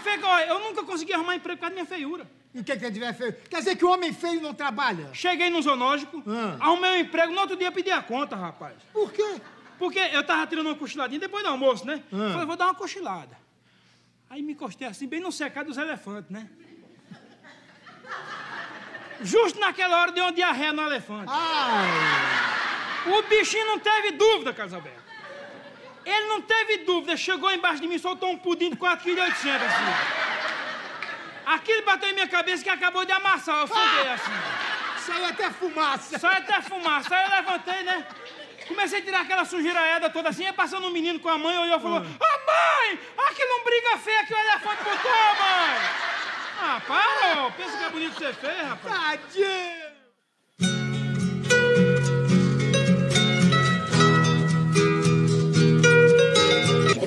feio eu nunca consegui arrumar emprego por causa da minha feiura. E o que que tiver feio? Quer dizer que o homem feio não trabalha? Cheguei no zoológico, Ah. arrumei um emprego, no outro dia pedi a conta, rapaz. Por quê? Porque eu tava tirando uma cochiladinha depois do almoço, né? Ah. Falei, vou dar uma cochilada. Aí me encostei assim, bem no secado dos elefantes, né? Justo naquela hora deu uma diarreia no elefante. Ai, O bichinho não teve dúvida, Carlos Alberto. Ele não teve dúvida, chegou embaixo de mim, soltou um pudim de 4,8 kg assim. Aquilo bateu em minha cabeça que acabou de amassar, eu foguei assim. saiu até fumaça. Só até fumaça. Aí eu levantei, né? Comecei a tirar aquela sujeiraeda toda assim, aí passando um menino com a mãe, olhou e falou: Ô mãe, olha que lombriga feia que o elefante botou, mãe! Ah, para, pensa que é bonito ser feio, rapaz. Tadinho.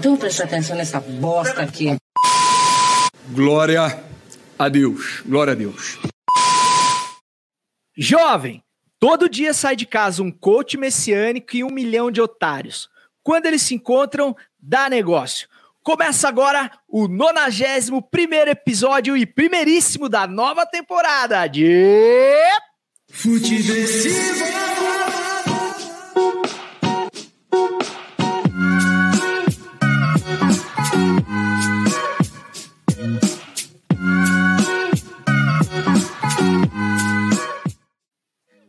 Então presta atenção nessa bosta aqui. Glória a Deus. Glória a Deus. Jovem, todo dia sai de casa um coach messiânico e um milhão de otários. Quando eles se encontram, dá negócio. Começa agora o 91 primeiro episódio e primeiríssimo da nova temporada de...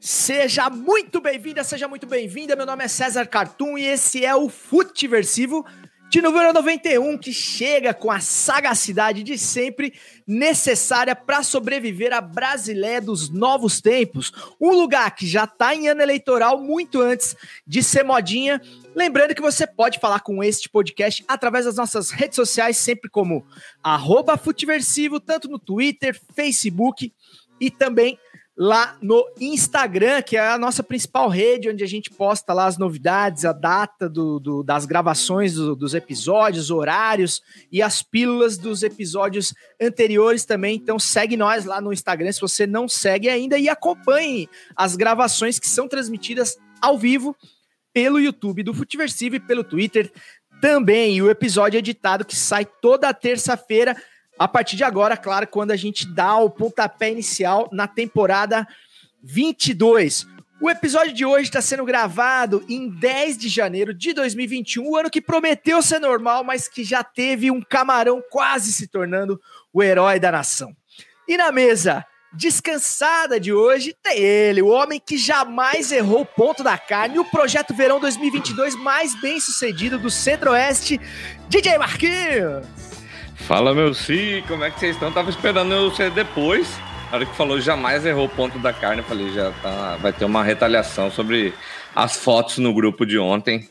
Seja muito bem-vinda, seja muito bem-vinda. Meu nome é César Cartoon e esse é o Futiversivo de número 91, que chega com a sagacidade de sempre necessária para sobreviver à Brasileia dos novos tempos. Um lugar que já está em ano eleitoral muito antes de ser modinha. Lembrando que você pode falar com este podcast através das nossas redes sociais, sempre como arroba tanto no Twitter, Facebook e também lá no Instagram, que é a nossa principal rede, onde a gente posta lá as novidades, a data do, do- das gravações do- dos episódios, horários e as pílulas dos episódios anteriores também. Então segue nós lá no Instagram, se você não segue ainda, e acompanhe as gravações que são transmitidas ao vivo pelo YouTube do Futiversivo e pelo Twitter também. E o episódio editado que sai toda terça-feira a partir de agora, claro, quando a gente dá o pontapé inicial na temporada 22. O episódio de hoje está sendo gravado em 10 de janeiro de 2021, o ano que prometeu ser normal, mas que já teve um camarão quase se tornando o herói da nação. E na mesa descansada de hoje tem ele, o homem que jamais errou o ponto da carne, o projeto Verão 2022 mais bem sucedido do Centro-Oeste, DJ Marquinhos. Fala, meu sim, como é que vocês estão? Tava esperando eu ser depois. Na hora que falou jamais errou o ponto da carne, eu falei, já tá, vai ter uma retaliação sobre as fotos no grupo de ontem.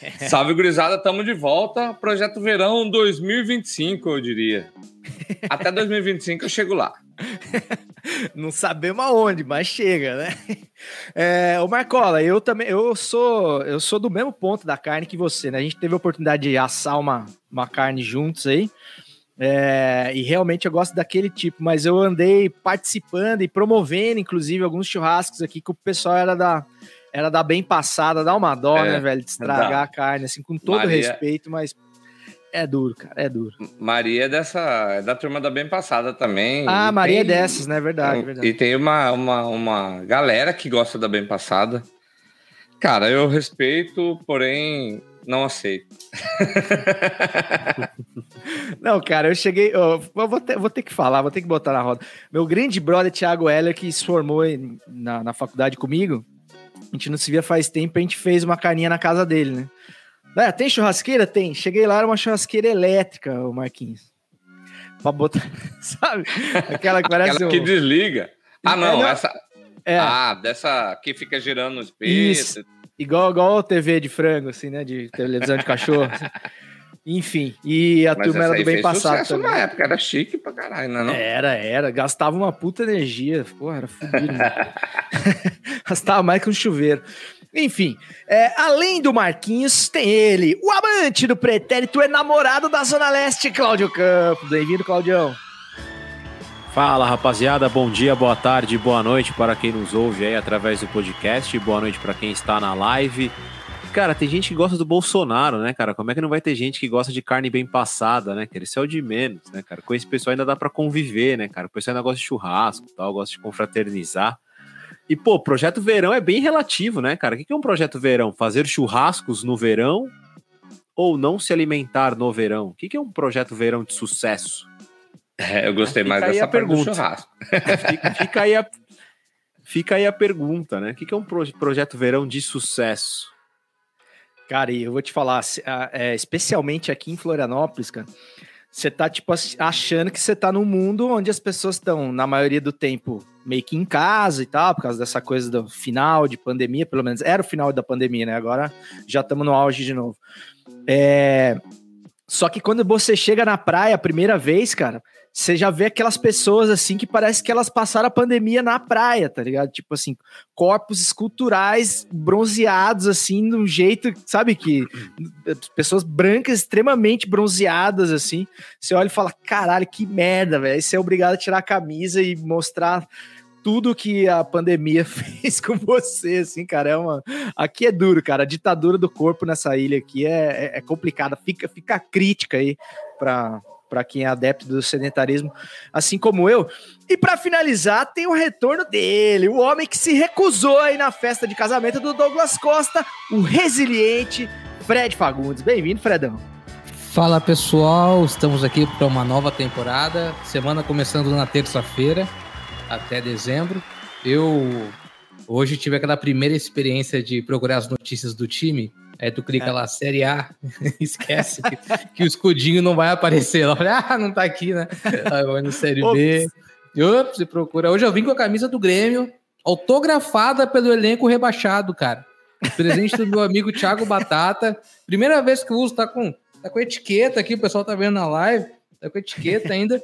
Salve, gurizada, tamo de volta. Projeto Verão 2025, eu diria. Até 2025 eu chego lá. Não sabemos aonde, mas chega, né? É, ô Marcola, eu também, eu sou, eu sou do mesmo ponto da carne que você, né? A gente teve a oportunidade de assar uma, uma carne juntos aí. é, e realmente eu gosto daquele tipo, mas eu andei participando e promovendo, inclusive, alguns churrascos aqui que o pessoal era da, era da bem passada, dá uma dó, É, né, velho, de estragar dá. a carne, assim, com todo Maria- respeito, mas é duro, cara, é duro. Maria é dessa, é da turma da bem passada também. Ah, E Maria é tem- dessas, né? Verdade, verdade. E tem uma, uma, uma galera que gosta da bem passada. Cara, eu respeito, porém não aceito. Não, cara, eu cheguei. eu vou, ter, vou ter que falar, vou ter que botar na roda. Meu grande brother Thiago Heller, que se formou na, na faculdade comigo, a gente não se via faz tempo, a gente fez uma carninha na casa dele, né? É, tem churrasqueira? Tem. Cheguei lá, era uma churrasqueira elétrica, o Marquinhos. Pra botar, sabe? Aquela que parece. Aquela que um- desliga. Ah, É, não, não, essa. É, Ah, dessa que fica girando no espeto. Isso. igual, igual TV de frango, assim, né? De televisão de cachorro. assim. Enfim, e a Mas turma era do bem passado sucesso também. na época, era chique pra caralho, não é? Não? Era, era. Gastava uma puta energia. Porra, era fudido. né? Gastava mais que um chuveiro. Enfim, é, além do Marquinhos, tem ele, o amante do pretérito enamorado da Zona Leste, Cláudio Campos. Bem-vindo, Claudião. Fala rapaziada, bom dia, boa tarde, boa noite para quem nos ouve aí através do podcast, boa noite para quem está na live. cara, tem gente que gosta do Bolsonaro, né, cara? Como é que não vai ter gente que gosta de carne bem passada, né, cara? Isso é o de menos, né, cara? Com esse pessoal ainda dá para conviver, né, cara? O pessoal ainda gosta de churrasco tal, gosta de confraternizar. E, pô, projeto verão é bem relativo, né, cara? O que é um projeto verão? Fazer churrascos no verão ou não se alimentar no verão? O que é um projeto verão de sucesso? É, eu gostei Fica mais dessa pergunta. churrasco. Fica, fica aí, a, fica aí a pergunta, né? O que é um pro- projeto verão de sucesso? Cara, e eu vou te falar, é, especialmente aqui em Florianópolis, cara, você tá, tipo, achando que você tá num mundo onde as pessoas estão, na maioria do tempo, meio que em casa e tal, por causa dessa coisa do final de pandemia, pelo menos era o final da pandemia, né? Agora já estamos no auge de novo. É... Só que quando você chega na praia a primeira vez, cara, você já vê aquelas pessoas assim que parece que elas passaram a pandemia na praia, tá ligado? Tipo assim, corpos esculturais bronzeados assim, de um jeito, sabe que pessoas brancas extremamente bronzeadas assim. Você olha e fala: "Caralho, que merda, velho". Aí você é obrigado a tirar a camisa e mostrar tudo que a pandemia fez com você, assim, cara, é uma... Aqui é duro, cara, a ditadura do corpo nessa ilha aqui é, é, é complicada, fica, fica a crítica aí pra, pra quem é adepto do sedentarismo, assim como eu. E pra finalizar, tem o retorno dele, o homem que se recusou aí na festa de casamento do Douglas Costa, o resiliente Fred Fagundes. Bem-vindo, Fredão. Fala pessoal, estamos aqui para uma nova temporada. Semana começando na terça-feira até dezembro. Eu hoje tive aquela primeira experiência de procurar as notícias do time. Aí tu clica lá, Série A, esquece que, que o escudinho não vai aparecer. Eu falei, ah, não tá aqui, né? Aí vai no Série B. Ops, você procura. Hoje eu vim com a camisa do Grêmio, autografada pelo elenco rebaixado, cara. Presente do meu amigo Thiago Batata. Primeira vez que eu uso, tá com, tá com etiqueta aqui, o pessoal tá vendo na live. Tá com etiqueta ainda.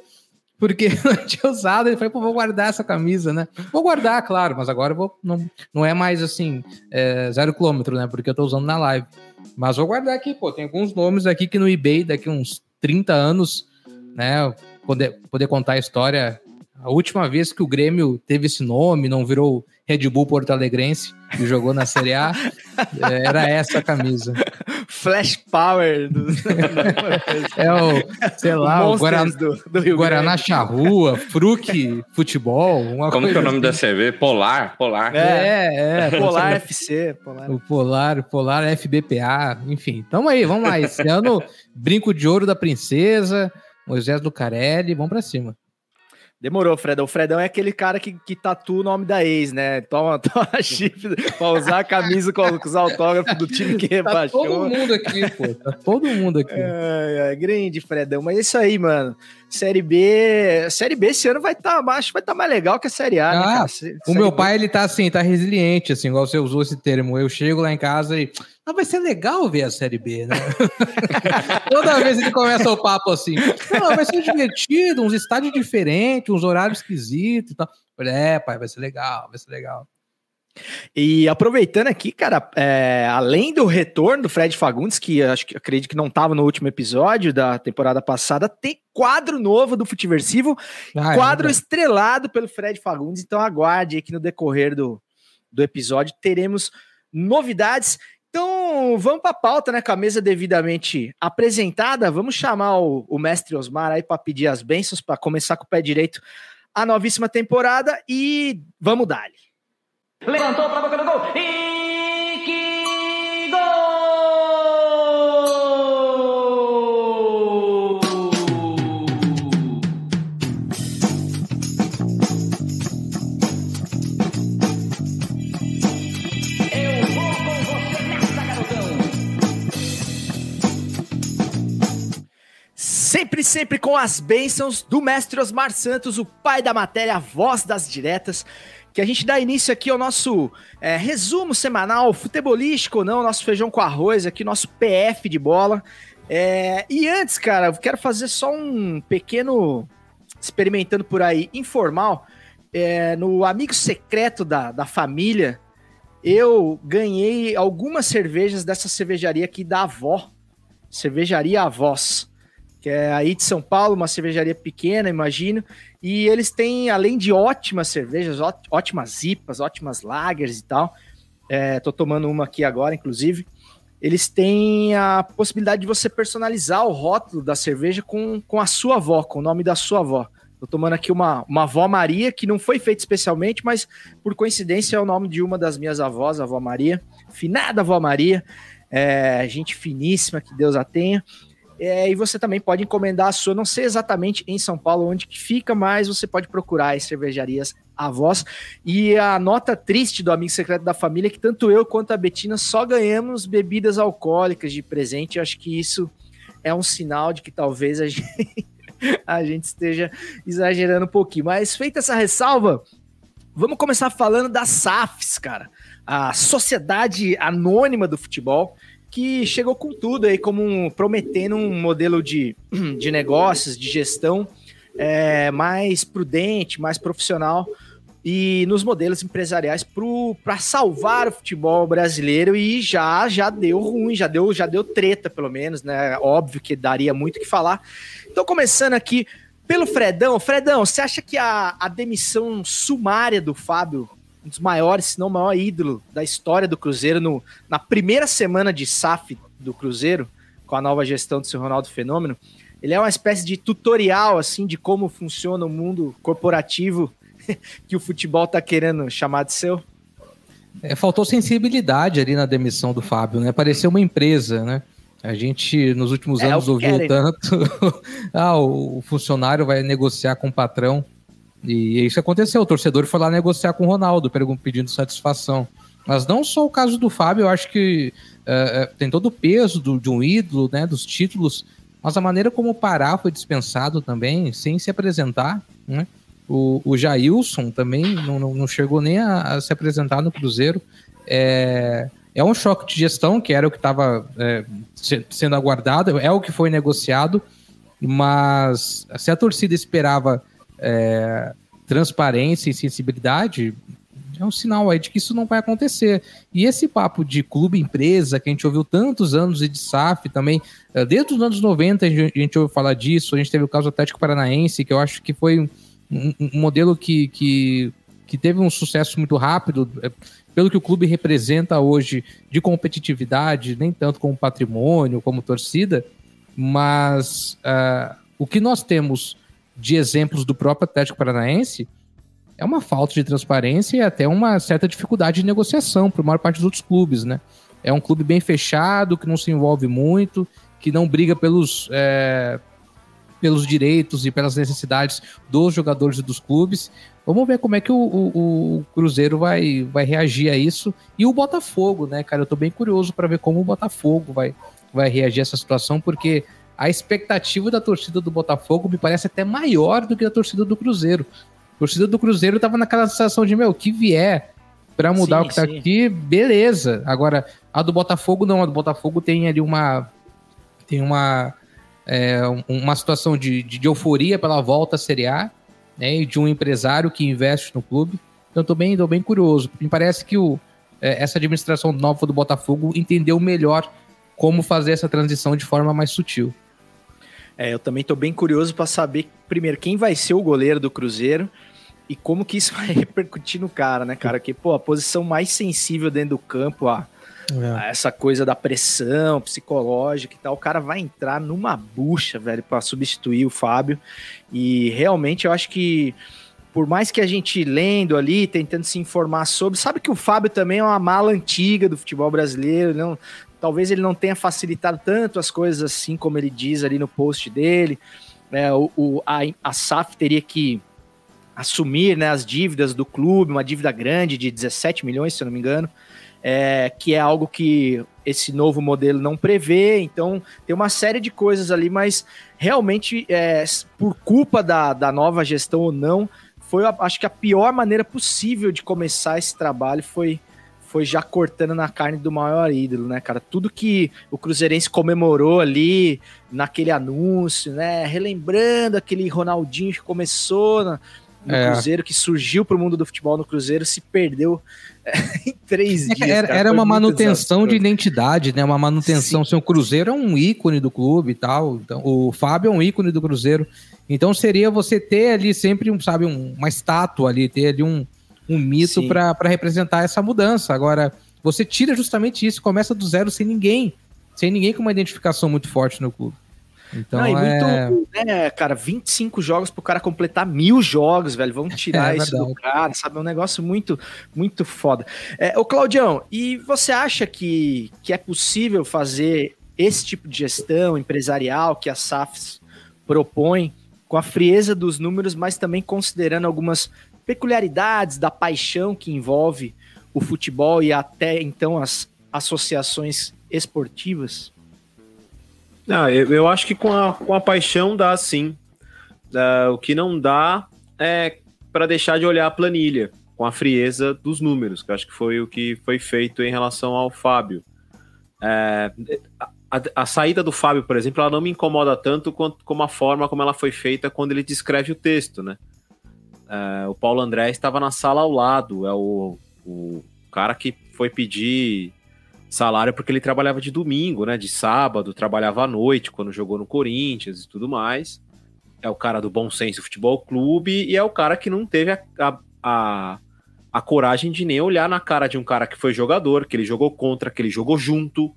Porque eu não tinha usado, ele falou, pô, vou guardar essa camisa, né? Vou guardar, claro, mas agora vou, não, não é mais assim, é, zero quilômetro, né? Porque eu tô usando na live. Mas vou guardar aqui, pô, tem alguns nomes aqui que no eBay, daqui uns 30 anos, né? Poder, poder contar a história. A última vez que o Grêmio teve esse nome, não virou Red Bull Porto Alegrense e jogou na Série A, é, era essa camisa. Flash Power do... É o, sei lá, o Guaraná, do, do Rio Guaraná. Charrua, Fruc Futebol, uma Como que é o nome da assim. CV? Polar, Polar. É, é. Polar FC. Polar. O Polar, Polar FBPA, enfim. Tamo aí, vamos lá. Esse ano, Brinco de Ouro da Princesa, Moisés Lucarelli, vamos pra cima. Demorou, Fredão. O Fredão é aquele cara que, que tatua o nome da ex, né? Toma, toma chifre pra usar a camisa com, com os autógrafos do time que Tá rebaixou. todo mundo aqui, pô. Tá todo mundo aqui. Ai, ai, grande, Fredão. Mas é isso aí, mano. Série B. Série B esse ano vai estar tá, que vai estar mais legal que a Série A, né, Ah, cara? Sé- O Série meu B- pai, ele tá assim, tá resiliente, assim, igual você usou esse termo. Eu chego lá em casa e. Ah, vai ser legal ver a Série B, né? Toda vez ele começa o papo assim. Não, vai ser divertido, uns estádios diferentes, uns horários esquisitos e tal. Falei, é, pai, vai ser legal, vai ser legal. E aproveitando aqui, cara, é, além do retorno do Fred Fagundes, que acho que acredito que não estava no último episódio da temporada passada, tem quadro novo do Futiversivo, Ah, é quadro verdade. estrelado pelo Fred Fagundes. Então aguarde aqui no decorrer do, do episódio, teremos novidades. Então vamos para a pauta, né? Com a mesa devidamente apresentada. Vamos chamar o, o mestre Osmar aí para pedir as bênçãos, para começar com o pé direito a novíssima temporada e vamos dar. Levantou pra boca do gol. E que gol! Eu vou com você nessa, garotão. Sempre, sempre com as bênçãos do mestre Osmar Santos, o pai da matéria, a voz das diretas, que a gente dá início aqui ao nosso é, resumo semanal, futebolístico ou não, nosso feijão com arroz, aqui, nosso PF de bola. É, e antes, cara, eu quero fazer só um pequeno experimentando por aí, informal, é, no amigo secreto da, da família, eu ganhei algumas cervejas dessa cervejaria aqui da avó, cervejaria Avós que é aí de São Paulo, uma cervejaria pequena, imagino. E eles têm, além de ótimas cervejas, ótimas IPAs, ótimas lagers e tal. É, tô tomando uma aqui agora, inclusive. eles têm a possibilidade de você personalizar o rótulo da cerveja com, com a sua avó, com o nome da sua avó. Tô tomando aqui uma, uma avó Maria, que não foi feita especialmente, mas por coincidência é o nome de uma das minhas avós, a avó Maria. Finada avó Maria, é, gente finíssima, que Deus a tenha. É, e você também pode encomendar a sua, não sei exatamente em São Paulo onde que fica, mas você pode procurar as cervejarias avós. E a nota triste do amigo secreto da família é que tanto eu quanto a Betina só ganhamos bebidas alcoólicas de presente. Eu acho que isso é um sinal de que talvez a gente, a gente esteja exagerando um pouquinho. Mas feita essa ressalva, vamos começar falando das SAFs, cara. A Sociedade Anônima do Futebol que chegou com tudo aí, como um, prometendo um modelo de, de negócios, de gestão é, mais prudente, mais profissional e nos modelos empresariais para salvar o futebol brasileiro e já já deu ruim, já deu já deu treta pelo menos, né? Óbvio que daria muito que falar. Então começando aqui pelo Fredão, Fredão, você acha que a, a demissão sumária do Fábio um dos maiores, se não o maior ídolo da história do Cruzeiro no, na primeira semana de SAF do Cruzeiro, com a nova gestão do seu Ronaldo Fenômeno. Ele é uma espécie de tutorial assim de como funciona o mundo corporativo que o futebol tá querendo chamar de seu. É, faltou sensibilidade ali na demissão do Fábio, né? Pareceu uma empresa, né? A gente, nos últimos é, anos, ouviu querem. tanto. ah, o funcionário vai negociar com o patrão. E isso aconteceu. O torcedor foi lá negociar com o Ronaldo, pedindo satisfação. Mas não só o caso do Fábio, eu acho que uh, tem todo o peso do, de um ídolo, né, dos títulos, mas a maneira como o Pará foi dispensado também, sem se apresentar, né? O, o Jailson também não, não, não chegou nem a, a, se apresentar no Cruzeiro. É, é um choque de gestão, que era o que estava é, sendo aguardado, é o que foi negociado, mas se a torcida esperava é, transparência e sensibilidade, é um sinal aí de que isso não vai acontecer. E esse papo de clube empresa, que a gente ouviu tantos anos, e de SAF também, é, desde os anos 90 a gente ouviu falar disso, a gente teve o caso Atlético Paranaense, que eu acho que foi um, um, um modelo que, que, que teve um sucesso muito rápido, é, pelo que o clube representa hoje de competitividade, nem tanto como patrimônio, como torcida, mas uh, o que nós temos de exemplos do próprio Atlético Paranaense é uma falta de transparência e até uma certa dificuldade de negociação para a maior parte dos outros clubes, né? É um clube bem fechado, que não se envolve muito, que não briga pelos, é, pelos direitos e pelas necessidades dos jogadores e dos clubes. Vamos ver como é que o, o, o, Cruzeiro vai, vai reagir a isso. E o Botafogo, né, cara? Eu tô bem curioso para ver como o Botafogo vai, vai reagir a essa situação, porque a expectativa da torcida do Botafogo me parece até maior do que a torcida do Cruzeiro. A torcida do Cruzeiro tava naquela sensação de, meu, que vier para mudar sim, o que tá sim. aqui, beleza. Agora, a do Botafogo não, a do Botafogo tem ali uma tem uma é, uma situação de, de, de, euforia pela volta à Série A, né, e de um empresário que investe no clube. Então, eu tô bem, tô bem curioso. Me parece que o, é, essa administração nova do Botafogo entendeu melhor como fazer essa transição de forma mais sutil. É, eu também estou bem curioso para saber, primeiro, quem vai ser o goleiro do Cruzeiro e como que isso vai repercutir no cara, né, cara? Que, pô, a posição mais sensível dentro do campo, a, é. a essa coisa da pressão psicológica e tal, o cara vai entrar numa bucha, velho, para substituir o Fábio. E realmente eu acho que por mais que a gente lendo ali, tentando se informar sobre, sabe que o Fábio também é uma mala antiga do futebol brasileiro, não, talvez ele não tenha facilitado tanto as coisas assim como ele diz ali no post dele. É, o, o a, a SAF teria que assumir né, as dívidas do clube, uma dívida grande de 17 milhões, se eu não me engano, é, que é algo que esse novo modelo não prevê, então tem uma série de coisas ali, mas realmente, é, por culpa da, da nova gestão ou não, foi, acho que a pior maneira possível de começar esse trabalho foi foi já cortando na carne do maior ídolo, né, cara? Tudo que o Cruzeirense comemorou ali naquele anúncio, né? Relembrando aquele Ronaldinho que começou na, no é. Cruzeiro, que surgiu pro mundo do futebol no Cruzeiro, se perdeu em três é, dias. Era, era uma manutenção de identidade, né? Uma manutenção. Sim. Assim, o Cruzeiro é um ícone do clube e tal. Então, o Fábio é um ícone do Cruzeiro. Então seria você ter ali sempre, um, sabe, um, uma estátua ali, ter ali um, um mito para representar essa mudança. Agora, você tira justamente isso, começa do zero sem ninguém, sem ninguém com uma identificação muito forte no clube. Então Não, e é... muito, né, cara, 25 jogos pro cara completar mil jogos, velho. Vamos tirar É isso do verdade. cara, sabe? É um negócio muito, muito foda. É, ô, Claudião, e você acha que, que é possível fazer esse tipo de gestão empresarial que a SAFs propõe com a frieza dos números, mas também considerando algumas peculiaridades da paixão que envolve o futebol e até então as associações esportivas? Não, eu, eu acho que com a, com a paixão dá sim. Ah, o que não dá é para deixar de olhar a planilha com a frieza dos números, que acho que foi o que foi feito em relação ao Fábio. É, a, a saída do Fábio, por exemplo, ela não me incomoda tanto quanto como a forma como ela foi feita quando ele descreve o texto, né? É, o Paulo André estava na sala ao lado, é o, o cara que foi pedir salário porque ele trabalhava de domingo, né? De sábado, trabalhava à noite quando jogou no Corinthians e tudo mais. É o cara do Bom Senso Futebol Clube e é o cara que não teve a, a, a, a coragem de nem olhar na cara de um cara que foi jogador, que ele jogou contra, que ele jogou junto,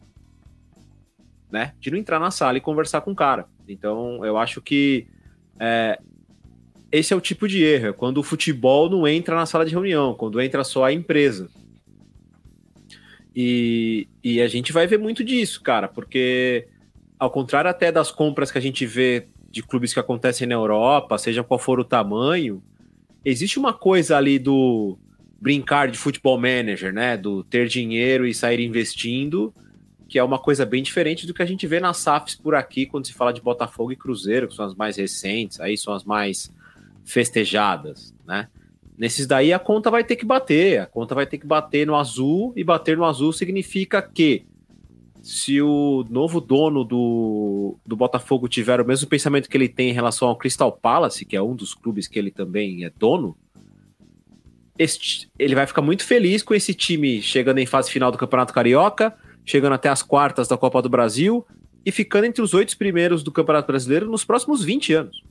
né? De não entrar na sala e conversar com o cara. Então, eu acho que é, esse é o tipo de erro, é quando o futebol não entra na sala de reunião, quando entra só a empresa. E, e a gente vai ver muito disso, cara, porque ao contrário até das compras que a gente vê de clubes que acontecem na Europa, seja qual for o tamanho, existe uma coisa ali do brincar de futebol manager, né? Do ter dinheiro e sair investindo, que é uma coisa bem diferente do que a gente vê nas SAFs por aqui, quando se fala de Botafogo e Cruzeiro, que são as mais recentes, aí são as mais festejadas, né? Nesses daí a conta vai ter que bater, a conta vai ter que bater no azul, e bater no azul significa que se o novo dono do, do Botafogo tiver o mesmo pensamento que ele tem em relação ao Crystal Palace, que é um dos clubes que ele também é dono, este- ele vai ficar muito feliz com esse time chegando em fase final do Campeonato Carioca, chegando até as quartas da Copa do Brasil e ficando entre os oito primeiros do Campeonato Brasileiro nos próximos 20 anos.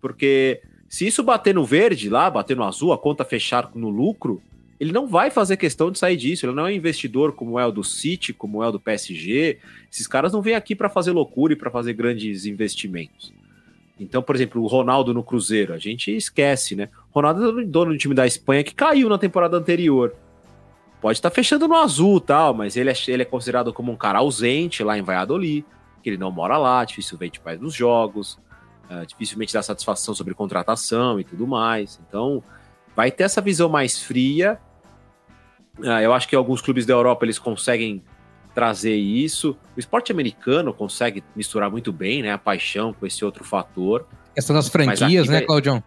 Porque se isso bater no verde lá, bater no azul, a conta fechar no lucro, ele não vai fazer questão de sair disso. Ele não é um investidor como é o do City, como é o do PSG. Esses caras não vêm aqui para fazer loucura e para fazer grandes investimentos. Então, por exemplo, o Ronaldo no Cruzeiro, a gente esquece, né? Ronaldo é dono do time da Espanha que caiu na temporada anterior. Pode estar fechando no azul tal, mas ele é, ele é considerado como um cara ausente lá em Valladolid, que ele não mora lá, dificilmente vai nos jogos, ah, dificilmente dá satisfação sobre contratação e tudo mais. Então, vai ter essa visão mais fria. Ah, eu acho que alguns clubes da Europa eles conseguem trazer isso. O esporte americano consegue misturar muito bem, né, a paixão com esse outro fator. Questão das franquias, né, vai- Claudião?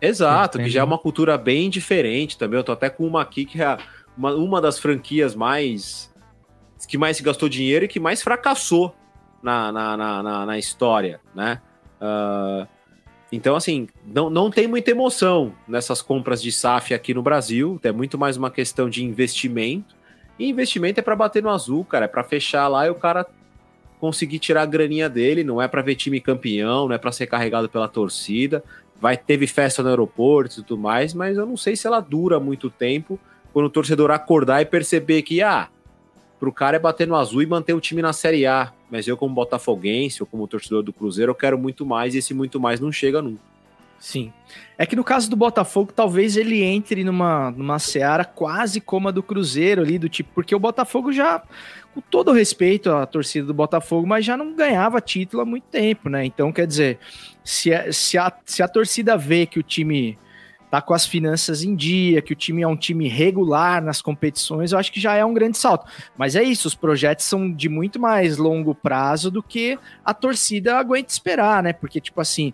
Exato, que já é uma cultura bem diferente também. Eu tô até com uma aqui que é uma, uma das franquias mais que mais se gastou dinheiro e que mais fracassou na, na, na, na, na história, né? Ah, então, assim, não, não tem muita emoção nessas compras de SAF aqui no Brasil. É muito mais uma questão de investimento. E investimento é para bater no azul, cara. É para fechar lá e o cara conseguir tirar a graninha dele. Não é para ver time campeão, não é para ser carregado pela torcida vai teve festa no aeroporto e tudo mais, mas eu não sei se ela dura muito tempo quando o torcedor acordar e perceber que, ah, pro cara é bater no azul e manter o time na Série A, mas eu como botafoguense ou como torcedor do Cruzeiro, eu quero muito mais e esse muito mais não chega nunca. Sim. É que no caso do Botafogo, talvez ele entre numa, numa seara quase como a do Cruzeiro ali, do tipo, porque o Botafogo já, com todo respeito à torcida do Botafogo, mas já não ganhava título há muito tempo, né? Então, quer dizer, se se a, se a torcida vê que o time tá com as finanças em dia, que o time é um time regular nas competições, eu acho que já é um grande salto. Mas é isso, os projetos são de muito mais longo prazo do que a torcida aguenta esperar, né? Porque, tipo assim,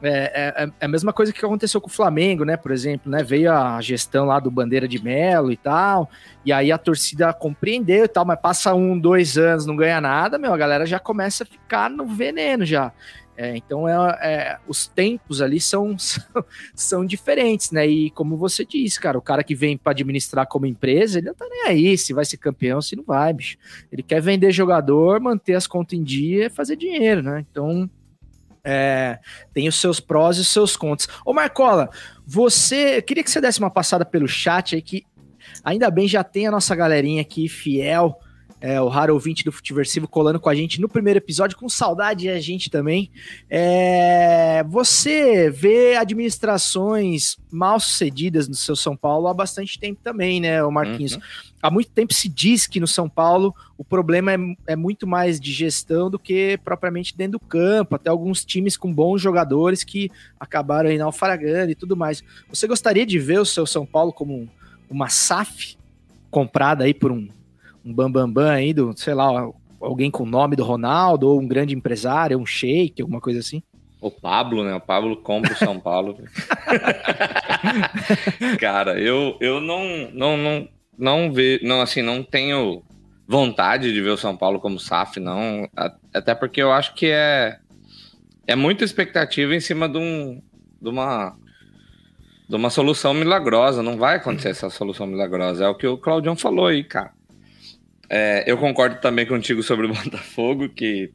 é, é, é a mesma coisa que aconteceu com o Flamengo, né? Por exemplo, né? Veio a gestão lá do Bandeira de Melo e tal, e aí a torcida compreendeu e tal, mas passa um, dois anos, não ganha nada, meu, a galera já começa a ficar no veneno já. É, então, é, é, os tempos ali são, são, são diferentes, né? E como você disse, cara, o cara que vem para administrar como empresa, ele não tá nem aí se vai ser campeão, se não vai, bicho. Ele quer vender jogador, manter as contas em dia e fazer dinheiro, né? Então, é, tem os seus prós e os seus contras. Ô Marcola, você, queria que você desse uma passada pelo chat aí que Ainda bem, já tem a nossa galerinha aqui, fiel, é, o raro ouvinte do Futiversivo colando com a gente no primeiro episódio, com saudade e a gente também. É, você vê administrações mal sucedidas no seu São Paulo há bastante tempo também, né, o Marquinhos? Uhum. Há muito tempo se diz que no São Paulo o problema é, é muito mais de gestão do que propriamente dentro do campo, até alguns times com bons jogadores que acabaram aí naufragando e tudo mais. Você gostaria de ver o seu São Paulo como um- uma SAF comprada aí por um um bambambam bam, bam aí do, sei lá, alguém com o nome do Ronaldo, ou um grande empresário, um shake, alguma coisa assim? O Pablo, né? O Pablo compra o São Paulo. Cara, eu, eu não, não, não, não vejo, não, assim, não tenho vontade de ver o São Paulo como SAF, não. Até porque eu acho que é, é muita expectativa em cima de, um, de uma de uma solução milagrosa. Não vai acontecer essa solução milagrosa. É o que o Claudião falou aí, cara. É, eu concordo também contigo sobre o Botafogo, que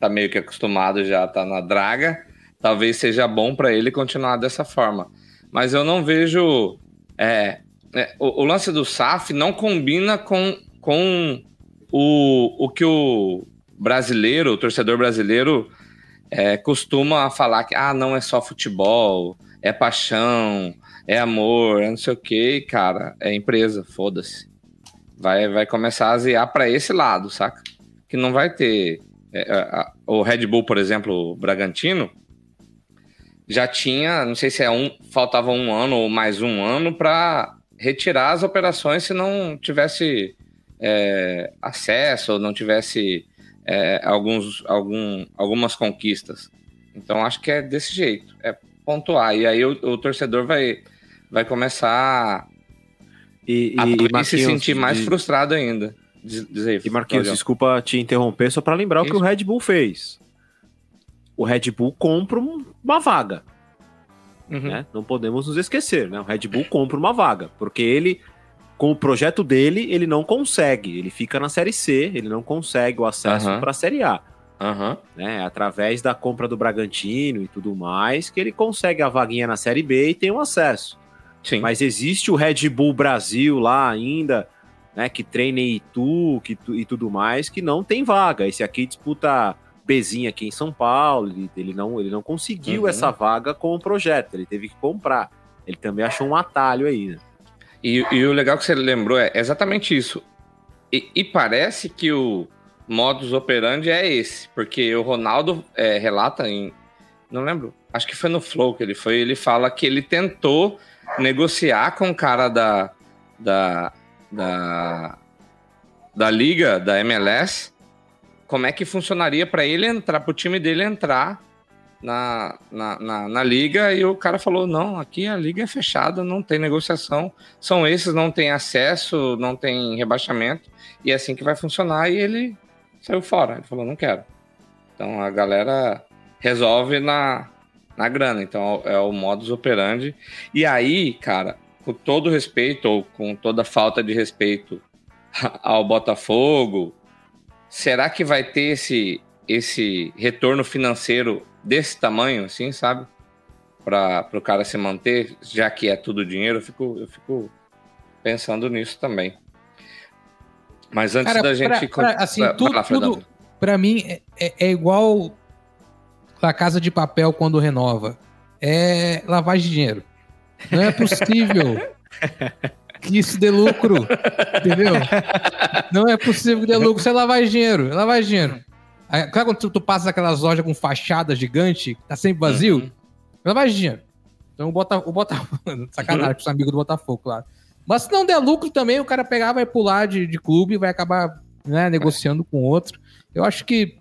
tá meio que acostumado já, tá na draga. Talvez seja bom para ele continuar dessa forma. Mas eu não vejo. é, é, o, o lance do SAF não combina com, com o, o que o brasileiro, o torcedor brasileiro, é, costuma falar que ah, não é só futebol, é paixão, é amor, é não sei o que, cara, é empresa, foda-se. Vai, vai começar a azear para esse lado, saca? Que não vai ter. é, a- o Red Bull, por exemplo, o Bragantino, já tinha, não sei se é um, faltava um ano ou mais um ano para retirar as operações se não tivesse é, acesso ou não tivesse é, alguns, algum, algumas conquistas. Então acho que é desse jeito, é pontuar. E aí o, o torcedor vai, vai começar E, a e, poder se Marquinhos, sentir mais de- frustrado ainda. Diz, aí, E Marquinhos, Claudião. desculpa te interromper, só para lembrar o que Isso. o Red Bull fez. O Red Bull compra um- uma vaga, Uhum. né? Não podemos nos esquecer, né? O Red Bull compra uma vaga, porque ele, com o projeto dele, ele não consegue. Ele fica na Série C, ele não consegue o acesso Aham. para a Série A. Aham. né? Através da compra do Bragantino e tudo mais, que ele consegue a vaguinha na Série B e tem um acesso. Sim. Mas existe o Red Bull Brasil lá ainda, né? Que treina em Itu que, tu- e tudo mais, que não tem vaga. Esse aqui disputa Bezinha aqui em São Paulo. Ele, ele não, ele não conseguiu Uhum. essa vaga com o projeto, ele teve que comprar. Ele também achou um atalho aí, né? E, e o legal que você lembrou é exatamente isso. E, e parece que o modus operandi é esse, porque o Ronaldo é, relata em. Não lembro, acho que foi no Flow que ele foi. Ele fala que ele tentou negociar com o cara da. da. da, da liga, da MLS, como é que funcionaria para ele entrar, para o time dele entrar na, na, na, na liga e o cara falou: não, aqui a liga é fechada, não tem negociação, são esses, não tem acesso, não tem rebaixamento, e é assim que vai funcionar. E ele saiu fora, ele falou: não quero. Então a galera resolve na, na grana, então é o modus operandi. E aí, cara, com todo respeito, ou com toda falta de respeito ao Botafogo, será que vai ter esse, esse retorno financeiro desse tamanho, assim, sabe? Para o cara se manter, já que é tudo dinheiro, eu fico, eu fico pensando nisso também. Mas antes Cara, da gente. pra- pra- assim, vai tudo, tudo pra mim é, é- é igual a casa de papel quando renova. É lavagem de dinheiro. Não é possível que isso dê lucro. Entendeu? Não é possível que dê lucro. Isso é lavagem de dinheiro. É lavagem de dinheiro. Claro, quando tu, tu passa aquelas lojas com fachada gigante, tá sempre vazio, Uhum. é lavagem de dinheiro. Então o Botafogo. Sacanagem, pros amigos do Botafogo, claro. Mas se não der lucro também, o cara pegar, vai pular de, de clube e vai acabar né, negociando com outro. Eu acho que,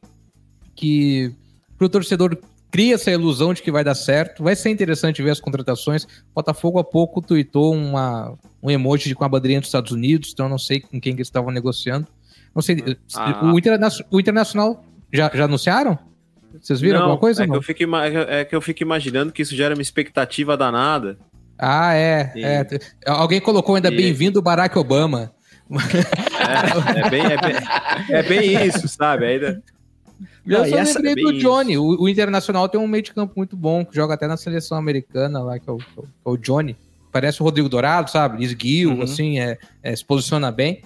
que pro torcedor cria essa ilusão de que vai dar certo. Vai ser interessante ver as contratações. O Botafogo há pouco tweetou uma, um emoji com a bandeirinha dos Estados Unidos, então eu não sei com quem que eles estavam negociando. Não sei. Ah. O, Interna o Internacional já, já anunciaram? Vocês viram Não, alguma coisa? é, ou que não? eu fico, ima- é que eu fico imaginando que isso gera uma expectativa danada. Ah, é, é. Alguém colocou ainda bem-vindo Barack Obama. É, é bem, é, bem, é bem isso, sabe? Ainda, Eu Não, só essa- lembrei do isso. Johnny. O, o Internacional tem um meio de campo muito bom, que joga até na seleção americana lá, que é o, que é o- é o Johnny. parece o Rodrigo Dourado, sabe? Esguio, Uhum. assim, é, é, se posiciona bem.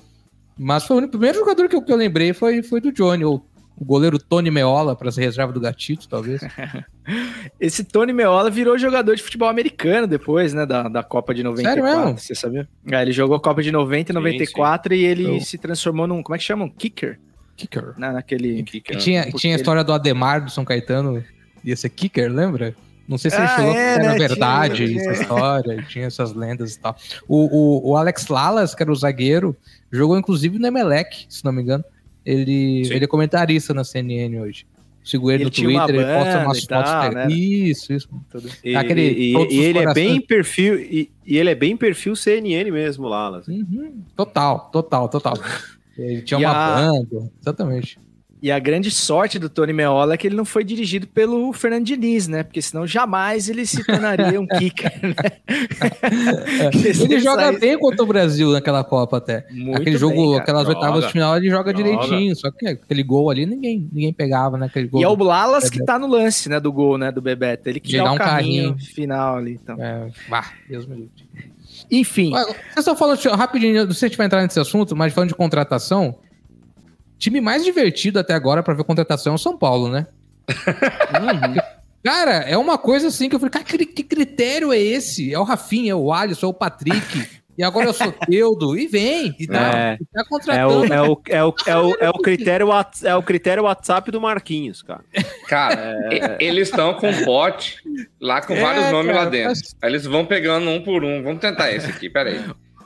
Mas foi o primeiro jogador que eu, que eu lembrei foi, foi do Johnny, ou o goleiro Tony Meola, para ser reserva do Gatito, talvez. Esse Tony Meola virou jogador de futebol americano depois, né? Da, da Copa de 94. Sério mesmo? Você sabia? É, ele jogou Copa de 90 e Sim, 94 e ele Eu- se transformou num. Como é que chama? Um kicker? Kicker. Né, naquele. Que que E é? tinha, porque tinha a ele- história do Ademar do São Caetano, ia ser kicker, lembra? Não sei se ele Ah, chegou é, né? verdade Tinha, essa é. história, tinha essas lendas e tal. O, o, o Alex Lalas, que era o zagueiro, jogou inclusive no Emelec, se não me engano. Ele, Sim. ele é comentarista na CNN hoje. Sigo ele Ele no Twitter, ele posta umas fotos. tal, né? Isso, isso. E, Aquele e- e ele é Corações. bem perfil e, e ele é bem perfil CNN mesmo, Lalas. Uhum. Total, total, total. Ele tinha E uma a- banda, exatamente. E a grande sorte do Tony Meola é que ele não foi dirigido pelo Fernando Diniz, né? Porque senão jamais ele se tornaria um kicker, né? Ele joga bem contra o Brasil naquela Copa até. Muito Aquele jogo, bem, aquelas Joga. oitavas de final, ele joga, Joga. direitinho. Só que aquele gol ali, ninguém, ninguém pegava, né? Aquele gol. E é o do- Lalas que tá no lance, né, do gol, né, do Bebeto. Ele que De dá o um carrinho, carrinho. final ali, então. É, bah, Deus me livre. Enfim, Vocês estão falando, rapidinho, não sei se a gente vai entrar nesse assunto, mas falando de contratação, time mais divertido até agora pra ver contratação é o São Paulo, né? Cara, é uma coisa assim que eu falei, cara, que, que critério é esse? É o Rafinha, é o Alisson, é o Patrick, e agora é o Soteudo, e vem, e tá, É. e tá É contratando. o, é, o, é, o, é, o, é, o critério, é o critério WhatsApp do Marquinhos, cara. Cara, e- eles estão com um pote lá com É, vários nomes cara, lá dentro. mas- Aí eles vão pegando um por um. Vamos tentar esse aqui, peraí.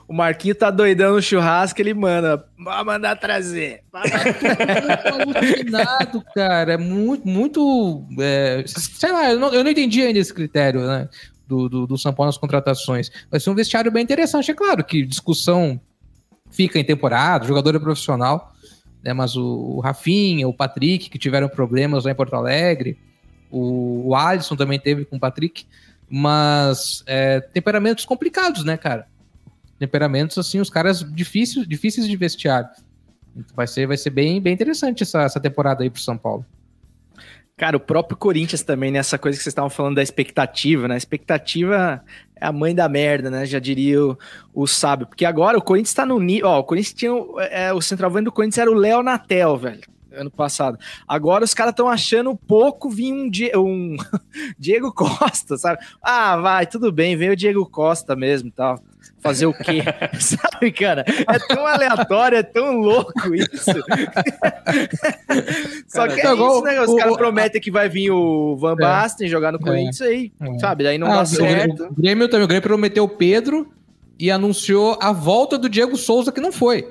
o Marquinho tá doidão no churrasco, ele manda, vai mandar trazer. alucinado, cara. É muito, muito. é, sei lá, eu não, eu não entendi ainda esse critério, né? Do, do, do São Paulo nas contratações. Vai ser um vestiário bem interessante. É claro que discussão fica em temporada, jogador é profissional, né? Mas o, o Rafinha, o Patrick, que tiveram problemas lá em Porto Alegre, o, o Alisson também teve com o Patrick, mas é, temperamentos complicados, né, cara? Temperamentos, assim, os caras difíceis, difíceis de vestiário. Vai ser, vai ser bem, bem interessante essa, essa temporada aí pro São Paulo. Cara, o próprio Corinthians também, nessa coisa que vocês estavam falando da expectativa, né? A expectativa é a mãe da merda, né? Já diria o, o sábio. Porque agora o Corinthians tá no nível. Ó, o Corinthians tinha. o- É, o centroavante do Corinthians era o Léo Natel, velho. Ano passado. Agora os caras estão achando pouco vir um, um Diego Costa, sabe? Ah, vai, tudo bem, vem o Diego Costa mesmo tal. Fazer o quê? sabe, cara? É tão aleatório, é tão louco isso. Só que é isso, né? Os caras prometem que vai vir o Van Basten jogar no Corinthians aí, É. sabe? Daí não Ah, dá certo. O, Grêmio também. O Grêmio prometeu o Pedro e anunciou a volta do Diego Souza, que não foi.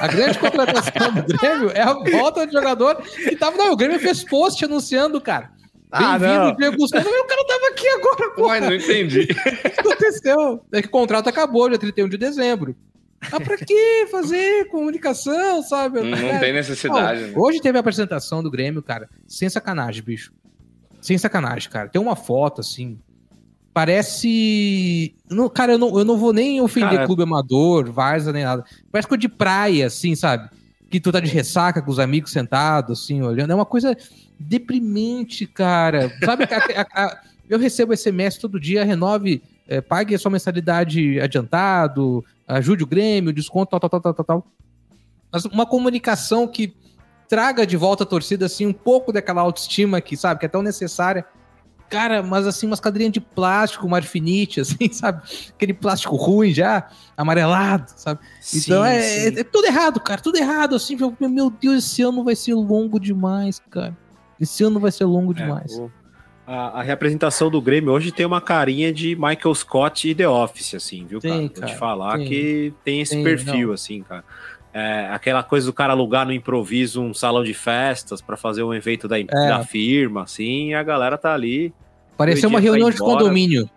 A grande contratação do Grêmio é a volta do jogador que tava. Não, o Grêmio fez post anunciando, cara. Ah, não. Diego. Mas O cara tava aqui agora, pô. Mas não entendi. O que aconteceu? É que o contrato acabou dia 31 de dezembro. Ah, pra que fazer comunicação, sabe? Não, não Cara, tem necessidade. Né? Hoje teve a apresentação do Grêmio, cara. Sem sacanagem, bicho. Sem sacanagem, cara. Tem uma foto, assim. Parece. Não, cara, eu não, eu não vou nem ofender Cara- clube amador, Varsa, nem nada. Parece coisa de praia, assim, sabe? Que tu tá de ressaca com os amigos sentados, assim, olhando. É uma coisa deprimente, cara. Sabe? a- a- a- eu recebo SMS todo dia, renove, é, pague a sua mensalidade adiantado, ajude o Grêmio, desconto, tal, tal, tal, tal, tal, tal. Mas uma comunicação que traga de volta a torcida, assim, um pouco daquela autoestima que, sabe, que é tão necessária. Cara, mas assim, umas cadeirinhas de plástico, marfinite, assim, sabe? Aquele plástico ruim já, amarelado, sabe? Então Sim, é, sim. é- é tudo errado, cara, tudo errado, assim. eu- Meu Deus, esse ano vai ser longo demais, cara. Esse ano vai ser longo demais. O- A, a representação do Grêmio hoje tem uma carinha de Michael Scott e The Office, assim, viu, Tem, cara? Vou te cara, falar tem. que tem esse Tem, perfil, não. assim, cara. É, aquela coisa do cara alugar no improviso um salão de festas pra fazer um evento da, É. da firma, assim, e a galera tá ali. Pareceu uma reunião de condomínio.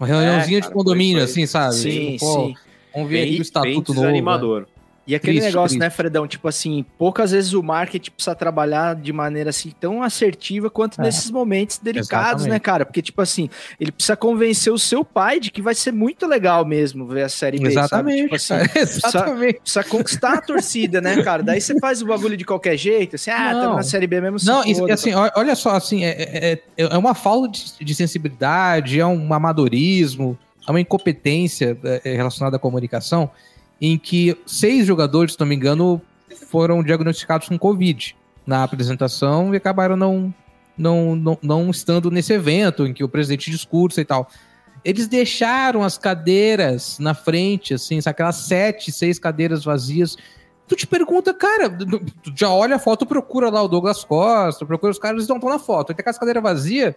Uma reuniãozinha É, de cara, condomínio, foi- foi- assim, sabe? Sim, Pô, sim. Vamos ver Bem, aqui o bem estatuto novo. né? E aquele Triste, negócio, né, triste. Fredão? Tipo assim, poucas vezes o marketing precisa trabalhar de maneira assim tão assertiva quanto É. nesses momentos delicados, Exatamente. né, cara? Porque, tipo assim, ele precisa convencer o seu pai de que vai ser muito legal mesmo ver a série B. Exatamente? Tipo assim, exatamente. precisa conquistar a torcida, né, cara? Daí você faz o bagulho de qualquer jeito, assim, ah, Não. estamos na série B mesmo. Não, e, assim, olha só, assim, é, é, é- é uma falta de, de sensibilidade, é um amadorismo. há uma incompetência é, relacionada à comunicação em que seis jogadores, se não me engano, foram diagnosticados com Covid na apresentação e acabaram não, não, não, não estando nesse evento em que o presidente discursa e tal. Eles deixaram as cadeiras na frente, assim, aquelas sete, seis cadeiras vazias. Tu te pergunta, cara, tu já olha a foto, procura lá o Douglas Costa, procura os caras, eles não estão na foto. Tem aquelas cadeiras vazias.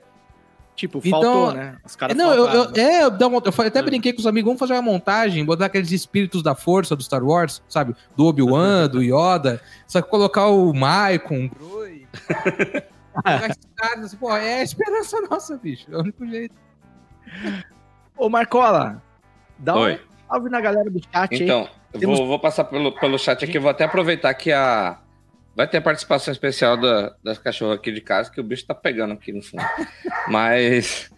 Tipo, Então, faltou, né? Os caras não, eu, eu, faltaram. é, eu, eu até brinquei com os amigos, vamos fazer uma montagem, botar aqueles espíritos da força do Star Wars, sabe? Do Obi-Wan, do Yoda, só que colocar o Maicon, o caras, assim, pô, é a esperança nossa, bicho. É o único jeito. Ô, Marcola, dá um Oi. salve na galera do chat aí. Então, eu Temos- vou, vou passar pelo, pelo chat aqui, vou até aproveitar que a. Vai ter a participação especial da, das cachorras aqui de casa, que o bicho tá pegando aqui no fundo. Mas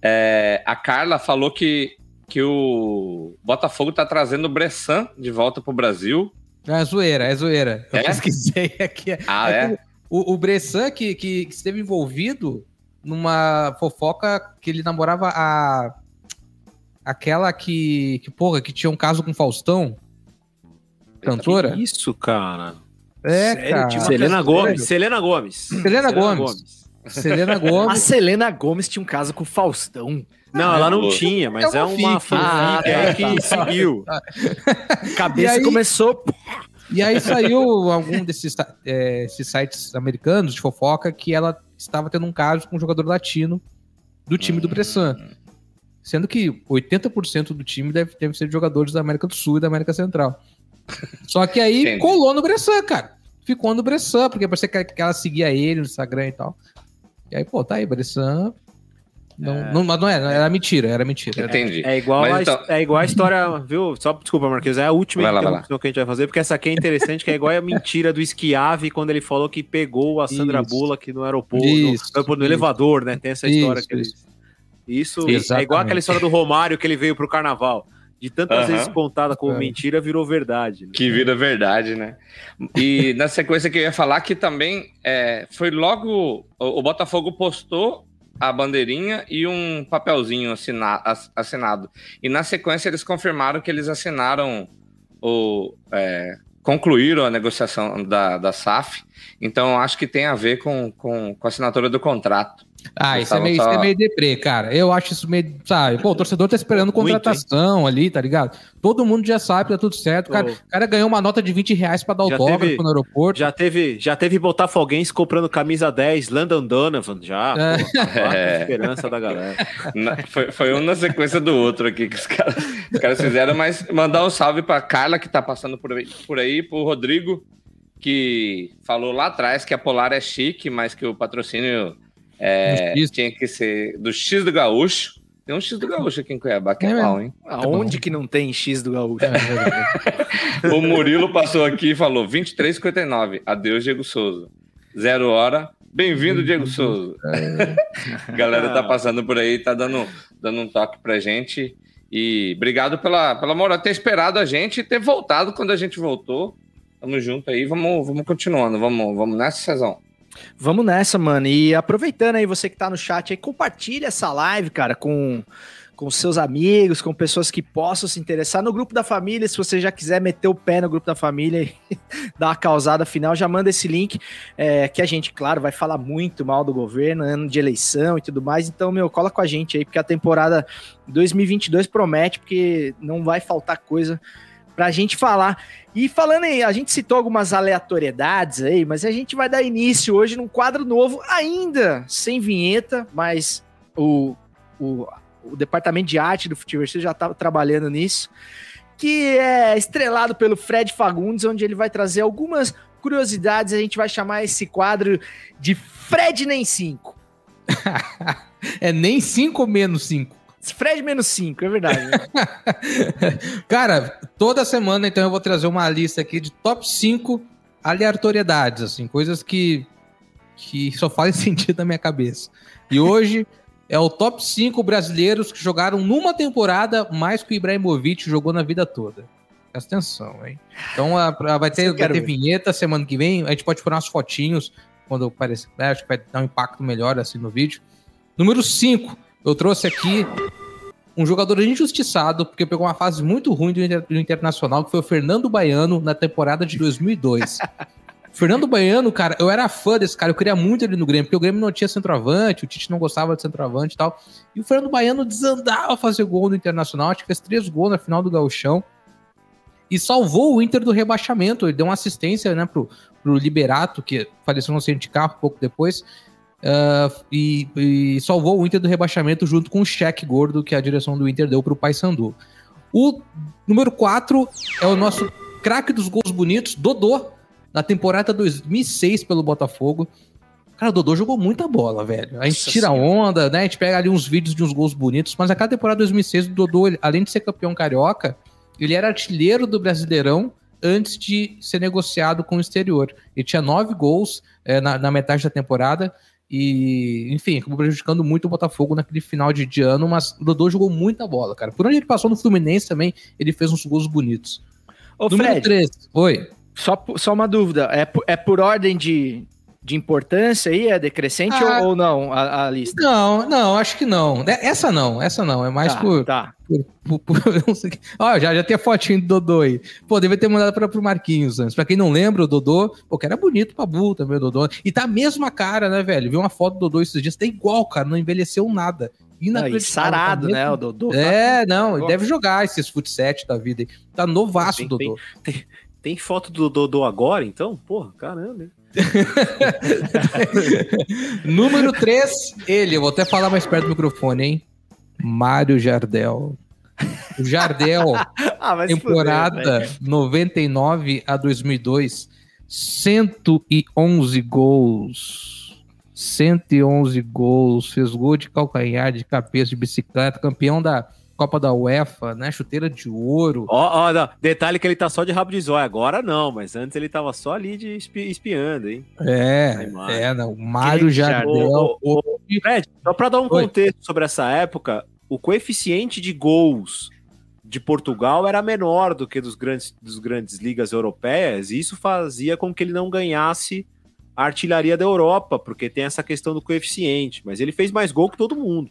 é, a Carla falou que, que o Botafogo tá trazendo o Bressan de volta pro Brasil. É zoeira, é zoeira. Eu É? pesquisei aqui. Ah, é? O, o Bressan, que, que, que esteve envolvido numa fofoca que ele namorava a. Aquela que, que, porra, que tinha um caso com Faustão. Cantora? Isso, cara? É, Sério? cara. Tinha uma Selena? Gomes. Selena Gomes. Selena Gomes. Selena A Gomes. Selena Gomes tinha um caso com o Faustão. Não, ela não tinha, mas É é uma uma fic. Ah, que tá. seguiu. Cabeça E aí- começou. E aí saiu algum desses é, esses sites americanos de fofoca que ela estava tendo um caso com um jogador latino do time do Bressan. Sendo que 80% do time deve, deve ser de jogadores da América do Sul e da América Central. Só que aí Entendi. colou no Bressan, cara. Ficou no Bressan, porque parecia que, ela seguia ele no Instagram e tal. E aí, pô, tá aí, Bressan. Não, não, mas não era, era mentira, era mentira. Entendi. É igual, Mas a, então- é igual a história, viu? Só desculpa, Marquinhos, é a última lá, que a gente vai fazer, porque essa aqui é interessante, que é igual a mentira do Schiave quando ele falou que pegou a Sandra Isso. Bullock no aeroporto, Isso, no, no isso. elevador, né? Tem essa história Isso, que ele... isso. Isso, é igual aquela história do Romário que ele veio pro carnaval. De tantas Aham. vezes contada como É. mentira, virou verdade. né? Que vira verdade, né? E na sequência que eu ia falar que também é, foi logo. O, o Botafogo postou a bandeirinha e um papelzinho assina- ass- assinado. E na sequência eles confirmaram que eles assinaram o. é, concluíram a negociação da, da SAF. Então acho que tem a ver com, com, com a assinatura do contrato. Ah, isso é, meio, isso é meio deprê, cara. Eu acho isso meio. Sabe, pô, o torcedor tá esperando Muito, contratação ali, tá ligado? Todo mundo já sabe, tá tudo certo. O cara, o cara ganhou uma nota de 20 reais pra dar Já autógrafo teve- no aeroporto. Já teve, já teve botafoguense comprando camisa 10, Landon Donovan, já. É. pô, É. esperança da galera. Na- foi, foi um na sequência do outro aqui que os caras, os caras fizeram, mas mandar um salve pra Carla, que tá passando por aí, por aí, pro Rodrigo, que falou lá atrás que a Polar é chique, mas que o patrocínio é, tinha que ser do X do Gaúcho. Tem um X do Gaúcho aqui em Cuiabá, que é, É mal, hein? Aonde que não tem X do Gaúcho? O Murilo passou aqui e falou 23,59. Adeus, Diego Souza. Zero hora. Bem-vindo, Diego Souza. Galera tá passando por aí, tá dando, dando um toque pra gente. E obrigado pela, pela moral, ter esperado a gente e ter voltado quando a gente voltou. Tamo junto aí, vamos, vamos continuando. Vamos, vamos nessa, Cezão. Vamos nessa, mano. E aproveitando aí, você que tá no chat aí, compartilha essa live, cara, com, com seus amigos, com pessoas que possam se interessar. No grupo da família, se você já quiser meter o pé no grupo da família e dar uma causada final, já manda esse link, é, que a gente, claro, vai falar muito mal do governo, ano de eleição e tudo mais. Então, meu, cola com a gente aí, porque a temporada 2022 promete, porque não vai faltar coisa pra gente falar. E falando aí, a gente citou algumas aleatoriedades aí, mas a gente vai dar início hoje num quadro novo, ainda sem vinheta, mas o, o, o departamento de arte do Futiverso já estava trabalhando nisso, que é estrelado pelo Fred Fagundes, onde ele vai trazer algumas curiosidades. A gente vai chamar esse quadro de Fred Nem 5. É nem 5 ou menos 5. Fred menos 5, é verdade. né? Cara, toda semana, então, eu vou trazer uma lista aqui de top 5 aleatoriedades, assim, coisas que, que só fazem sentido na minha cabeça. E hoje é o top 5 brasileiros que jogaram numa temporada mais que o Ibrahimovic jogou na vida toda. Presta atenção, hein? Então a- a- vai ter, vai ter ver. vinheta semana que vem. A gente pode pôr umas fotinhos quando aparecer. né? Acho que vai dar um impacto melhor assim no vídeo. Número 5, eu trouxe aqui um jogador injustiçado, porque pegou uma fase muito ruim do, Inter- do Internacional, que foi o Fernando Baiano na temporada de 2002. Fernando Baiano, cara, eu era fã desse cara, eu queria muito ele no Grêmio, porque o Grêmio não tinha centroavante, o Tite não gostava de centroavante e tal. E o Fernando Baiano desandava a fazer gol no Internacional, acho que fez três gols na final do Gauchão. E salvou o Inter do rebaixamento. Ele deu uma assistência né, pro, pro Liberato, que faleceu no acidente de carro pouco depois. Ah, e, e salvou o Inter do rebaixamento junto com o cheque gordo que a direção do Inter deu pro Paysandu. O número 4 é o nosso craque dos gols bonitos, Dodô, na temporada 2006 pelo Botafogo. Cara, o Dodô jogou muita bola, velho. A gente Nossa tira Senhora. onda, né? A gente pega ali uns vídeos de uns gols bonitos, mas aquela temporada 2006, o Dodô, ele- além de ser campeão carioca, ele era artilheiro do Brasileirão antes de ser negociado com o exterior. Ele tinha nove gols eh, na, na metade da temporada e, enfim, acabou prejudicando muito o Botafogo naquele final de, de ano, mas o Dodô jogou muita bola, cara. Por onde ele passou no Fluminense também, ele fez uns gols bonitos. Ô, Número Fred, 3. Oi. só, só uma dúvida. É por, é por ordem de, de importância aí? É decrescente Ah. ou, ou não a, a lista? Não, não, acho que não. É- Essa não, essa não. É mais tá, por, tá. por- por- por- o já, já tem a fotinho do Dodô aí. Pô, deve ter mandado pra, pro Marquinhos antes. Pra quem não lembra, o Dodô, pô, que era bonito pra burro também, o Dodô. E tá a mesma cara, né, velho? Vi uma foto do Dodô esses dias, tá igual, cara, não envelheceu nada. Não, e Inacreditável, sarado, tá né? O Dodô. tá- É, não, ele deve jogar esses futset da vida aí. Tá novaço o Tem- Dodô. Tem foto do Dodô agora, então? Porra, caramba. Número 3, ele, eu vou até falar mais perto do microfone, hein? Mário Jardel. O Jardel, Ah, temporada 99 a 2002, 111 gols. 111 gols, fez gol de calcanhar, de cabeça, de bicicleta, campeão da Copa da UEFA, né? Chuteira de ouro. Ó, ó, não, detalhe que ele tá só de rabo de zóio. Agora não, mas antes ele tava só ali de espi- espiando, hein? É, é, não. Mário Jardel. Ô, ô, ô, Fred, só pra dar um Oi. contexto sobre essa época, o coeficiente de gols de Portugal era menor do que dos grandes, dos grandes ligas europeias, e isso fazia com que ele não ganhasse a artilharia da Europa, porque tem essa questão do coeficiente. Mas ele fez mais gol que todo mundo.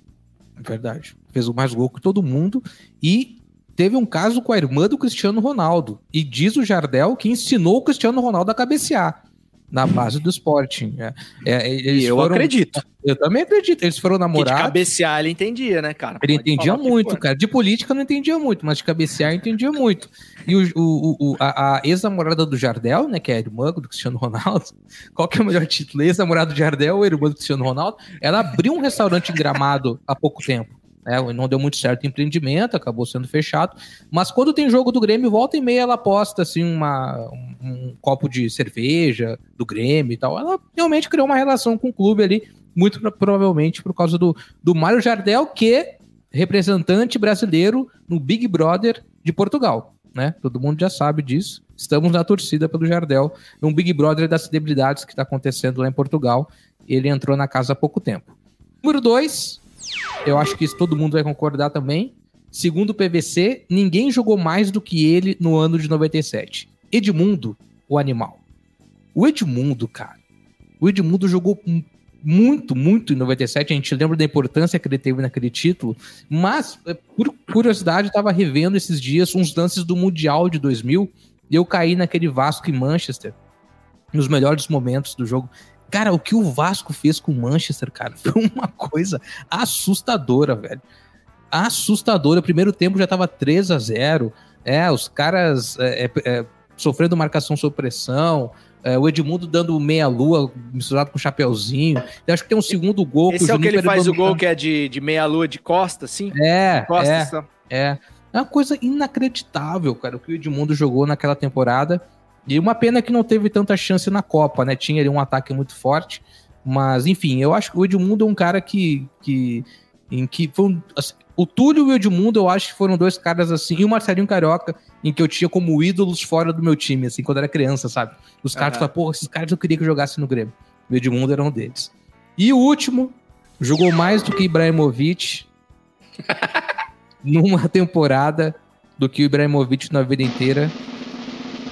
Verdade. Fez o mais gol que todo mundo. E teve um caso com a irmã do Cristiano Ronaldo. E diz o Jardel que ensinou o Cristiano Ronaldo a cabecear na base do Sporting. É, é, eles E eu foram- acredito. Eu também acredito. Eles foram Que de namorados. cabecear ele entendia, né, cara? Ele Pode entendia muito, cara. De política não entendia muito, mas de cabecear entendia muito. E o, o- o- a, a ex-namorada do Jardel, né, que é a irmã do Cristiano Ronaldo, qual que é o melhor título? Ex-namorada do Jardel ou irmã do Cristiano Ronaldo? Ela abriu um restaurante em Gramado há pouco tempo. Né? não deu muito certo o empreendimento, acabou sendo fechado. Mas quando tem jogo do Grêmio, volta e meia ela posta assim uma, um, um copo de cerveja do Grêmio e tal. Ela realmente criou uma relação com o clube ali, muito pro- provavelmente por causa do, do Mário Jardel, que é representante brasileiro no Big Brother de Portugal, né? Todo mundo já sabe disso. Estamos na torcida pelo Jardel, num Big Brother das celebridades que está acontecendo lá em Portugal. Ele entrou na casa há pouco tempo. Número 2, eu acho que isso todo mundo vai concordar também. Segundo o PVC, ninguém jogou mais do que ele no ano de 97. Edmundo, o animal. O Edmundo, cara. O Edmundo jogou muito, muito em 97. A gente lembra da importância que ele teve naquele título. Mas, eh, por curiosidade, eu tava revendo esses dias uns lances do Mundial de 2000 e eu caí naquele Vasco e Manchester nos melhores momentos do jogo. Cara, o que o Vasco fez com o Manchester, cara, foi uma coisa assustadora, velho. Assustadora. O primeiro tempo já tava 3 a 0 É, os caras é, é, é, sofrendo marcação sob pressão. é, o Edmundo dando meia-lua misturado com chapeuzinho. Eu acho que tem um segundo gol Esse é o que ele faz o gol que é de, de meia-lua de costa, assim? É, Costa, é. só. É. É uma coisa inacreditável, cara, o que o Edmundo jogou naquela temporada. E uma pena que não teve tanta chance na Copa, né? Tinha ali um ataque muito forte. Mas, enfim, eu acho que o Edmundo é um cara que. que em que foi assim, o Túlio e o Edmundo, eu acho que foram dois caras assim, e o Marcelinho Carioca, em que eu tinha como ídolos fora do meu time, assim, quando era criança, sabe? Os caras Aham. falavam, porra, esses caras eu queria que jogasse no Grêmio. O Edmundo era um deles. E o último, jogou mais do que Ibrahimovic numa temporada do que o Ibrahimovic na vida inteira.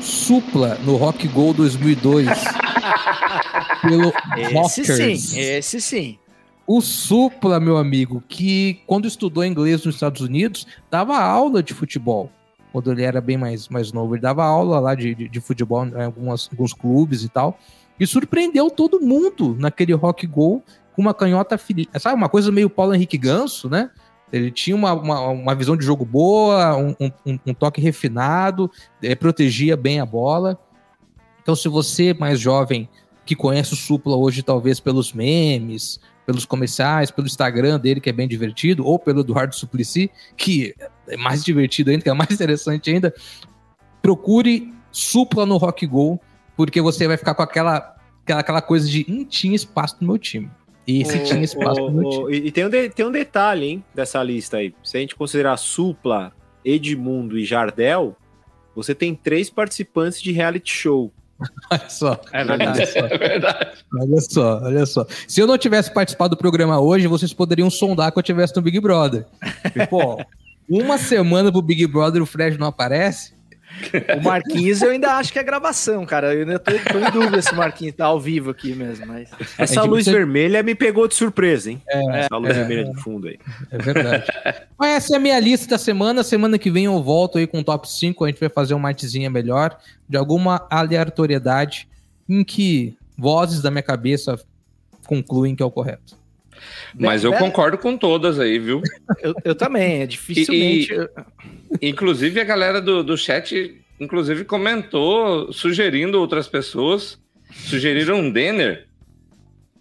Supla no Rock Goal 2002 pelo Esse Rockers. sim, esse sim. O Supla, meu amigo, que quando estudou inglês nos Estados Unidos, dava aula de futebol. Quando ele era bem mais, mais novo, ele dava aula lá de, de, de futebol em algumas, alguns clubes e tal. E surpreendeu todo mundo naquele rock goal com uma canhota fininha. Sabe, uma coisa meio Paulo Henrique Ganso, né? Ele tinha uma, uma, uma visão de jogo boa, um, um, um toque refinado, é, protegia bem a bola. Então, se você mais jovem que conhece o Supla hoje, talvez pelos memes, pelos comerciais, pelo Instagram dele, que é bem divertido, ou pelo Eduardo Suplicy, que é mais divertido ainda, que é mais interessante ainda, procure Supla no Rock Go, porque você vai ficar com aquela, aquela, aquela coisa de hum, tinha espaço no meu time. E Ô, tinha espaço ô, time. E, e tem, um de- tem um detalhe, hein, dessa lista aí. Se a gente considerar Supla, Edmundo e Jardel, você tem três participantes de reality show. Olha só. É verdade. É verdade. Olha só, olha só. Se eu não tivesse participado do programa hoje, vocês poderiam sondar que eu tivesse no Big Brother. E, pô, uma semana pro Big Brother o Fred não aparece. O Marquinhos eu ainda acho que é gravação, cara. Eu ainda tô, tô em dúvida se o Marquinhos tá ao vivo aqui mesmo, mas... Essa É, luz você- vermelha me pegou de surpresa, hein? É, Essa luz vermelha de fundo aí. É verdade. Mas essa é a minha lista da semana. Semana que vem eu volto aí com o top 5. A gente vai fazer uma artezinha melhor de alguma aleatoriedade em que vozes da minha cabeça concluem que é o correto. Mas eu concordo com todas aí, viu? Eu, eu também, é dificilmente... Inclusive, a galera do, do chat, inclusive, comentou, sugerindo outras pessoas, sugeriram um Denner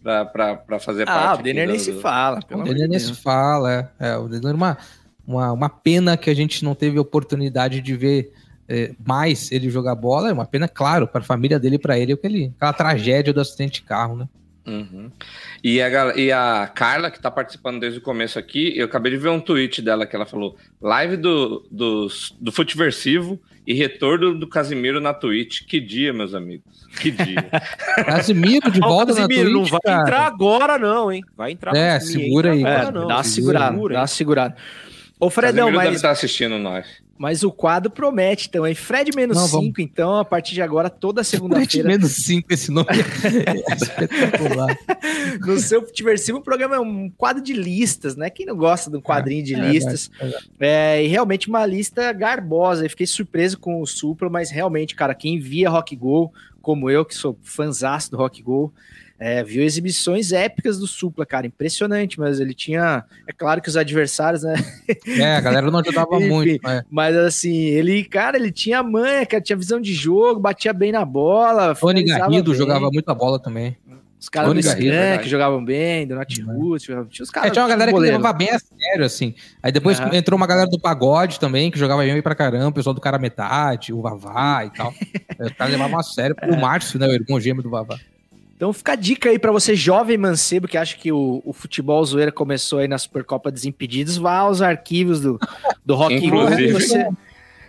pra fazer parte. Ah, o Denner do- nem se do- fala, pelo O Denner nem se fala. É, é, o Denner é uma, uma, uma pena que a gente não teve a oportunidade de ver é, mais ele jogar bola. É uma pena, claro, para a família dele e para ele, aquele, aquela tragédia do acidente de carro, né? Uhum. E, a, e a Carla, que tá participando desde o começo aqui, eu acabei de ver um tweet dela que ela falou: live do, do, do Futiversivo e retorno do Casimiro na Twitch. Que dia, meus amigos. Que dia. Casimiro de volta na Casimiro, Twitch, não vai cara. entrar agora, não, hein? Vai entrar É, segura aí, Agora É, dá segura, segurada, segura, dá segurada. Ô, Fredão, Casimiro deve mas, estar assistindo nós. Mas o quadro promete também. Fred menos Não, 5, vamos. então, a partir de agora, toda Fred segunda-feira, menos 5, esse nome é espetacular. no seu Futiversivo, o programa é um quadro de listas, né? Quem não gosta de um quadrinho de É, listas? é É, e realmente uma lista garbosa. Eu fiquei surpreso com o Supra, mas realmente, cara, quem via Rock Go, como eu, que sou fãzaço do Rock Go, é, viu exibições épicas do Supla, cara. Impressionante, mas ele tinha. É claro que os adversários, né? É, a galera não ajudava Enfim, muito. né? Mas assim, ele, cara, ele tinha manha, cara, tinha visão de jogo, batia bem na bola. Tony finalizava Garrido bem. jogava muita bola também. Os caras do Garrido, Skank verdade. jogavam bem, Donati Ruth, tinha os caras. É, tinha uma galera que levava bem a sério, assim. Aí depois Aham. entrou uma galera do pagode também, que jogava bem pra caramba, o pessoal do cara metade, o Vavá e tal. Aí Os caras levavam a sério. É. O Márcio, né, o irmão gêmeo do Vavá. Então fica a dica aí pra você, jovem mancebo, que acha que o, o futebol zoeira começou aí na Supercopa Desimpedidos, vá aos arquivos do, do Rock. Inclusive- Você...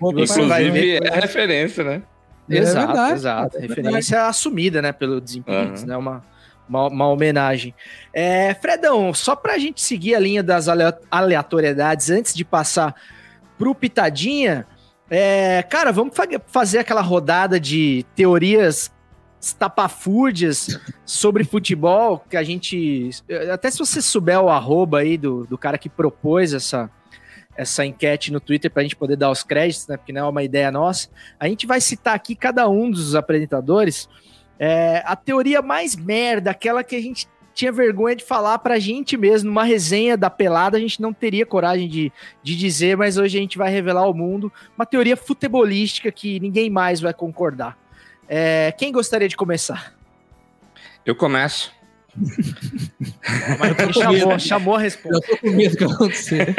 Você vai Inclusive, ver é a referência, né? É exato, verdade, exato. é Referência assumida, né, pelo Desimpedidos, Aham. né? Uma, uma, uma homenagem. É, Fredão, só pra gente seguir a linha das alea- aleatoriedades antes de passar pro Pitadinha, é, cara, vamos fa- fazer aquela rodada de teorias estapafúrdias sobre futebol que a gente. Até se você souber o arroba aí do, do cara que propôs essa, essa enquete no Twitter pra gente poder dar os créditos, né? Porque não é uma ideia nossa. A gente vai citar aqui cada um dos apresentadores é, a teoria mais merda, aquela que a gente tinha vergonha de falar pra gente mesmo. Numa resenha da pelada, a gente não teria coragem de, de dizer, mas hoje a gente vai revelar ao mundo uma teoria futebolística que ninguém mais vai concordar. É, quem gostaria de começar? Eu começo. Marquinhos chamou, chamou a resposta. Eu tô com medo que acontecer.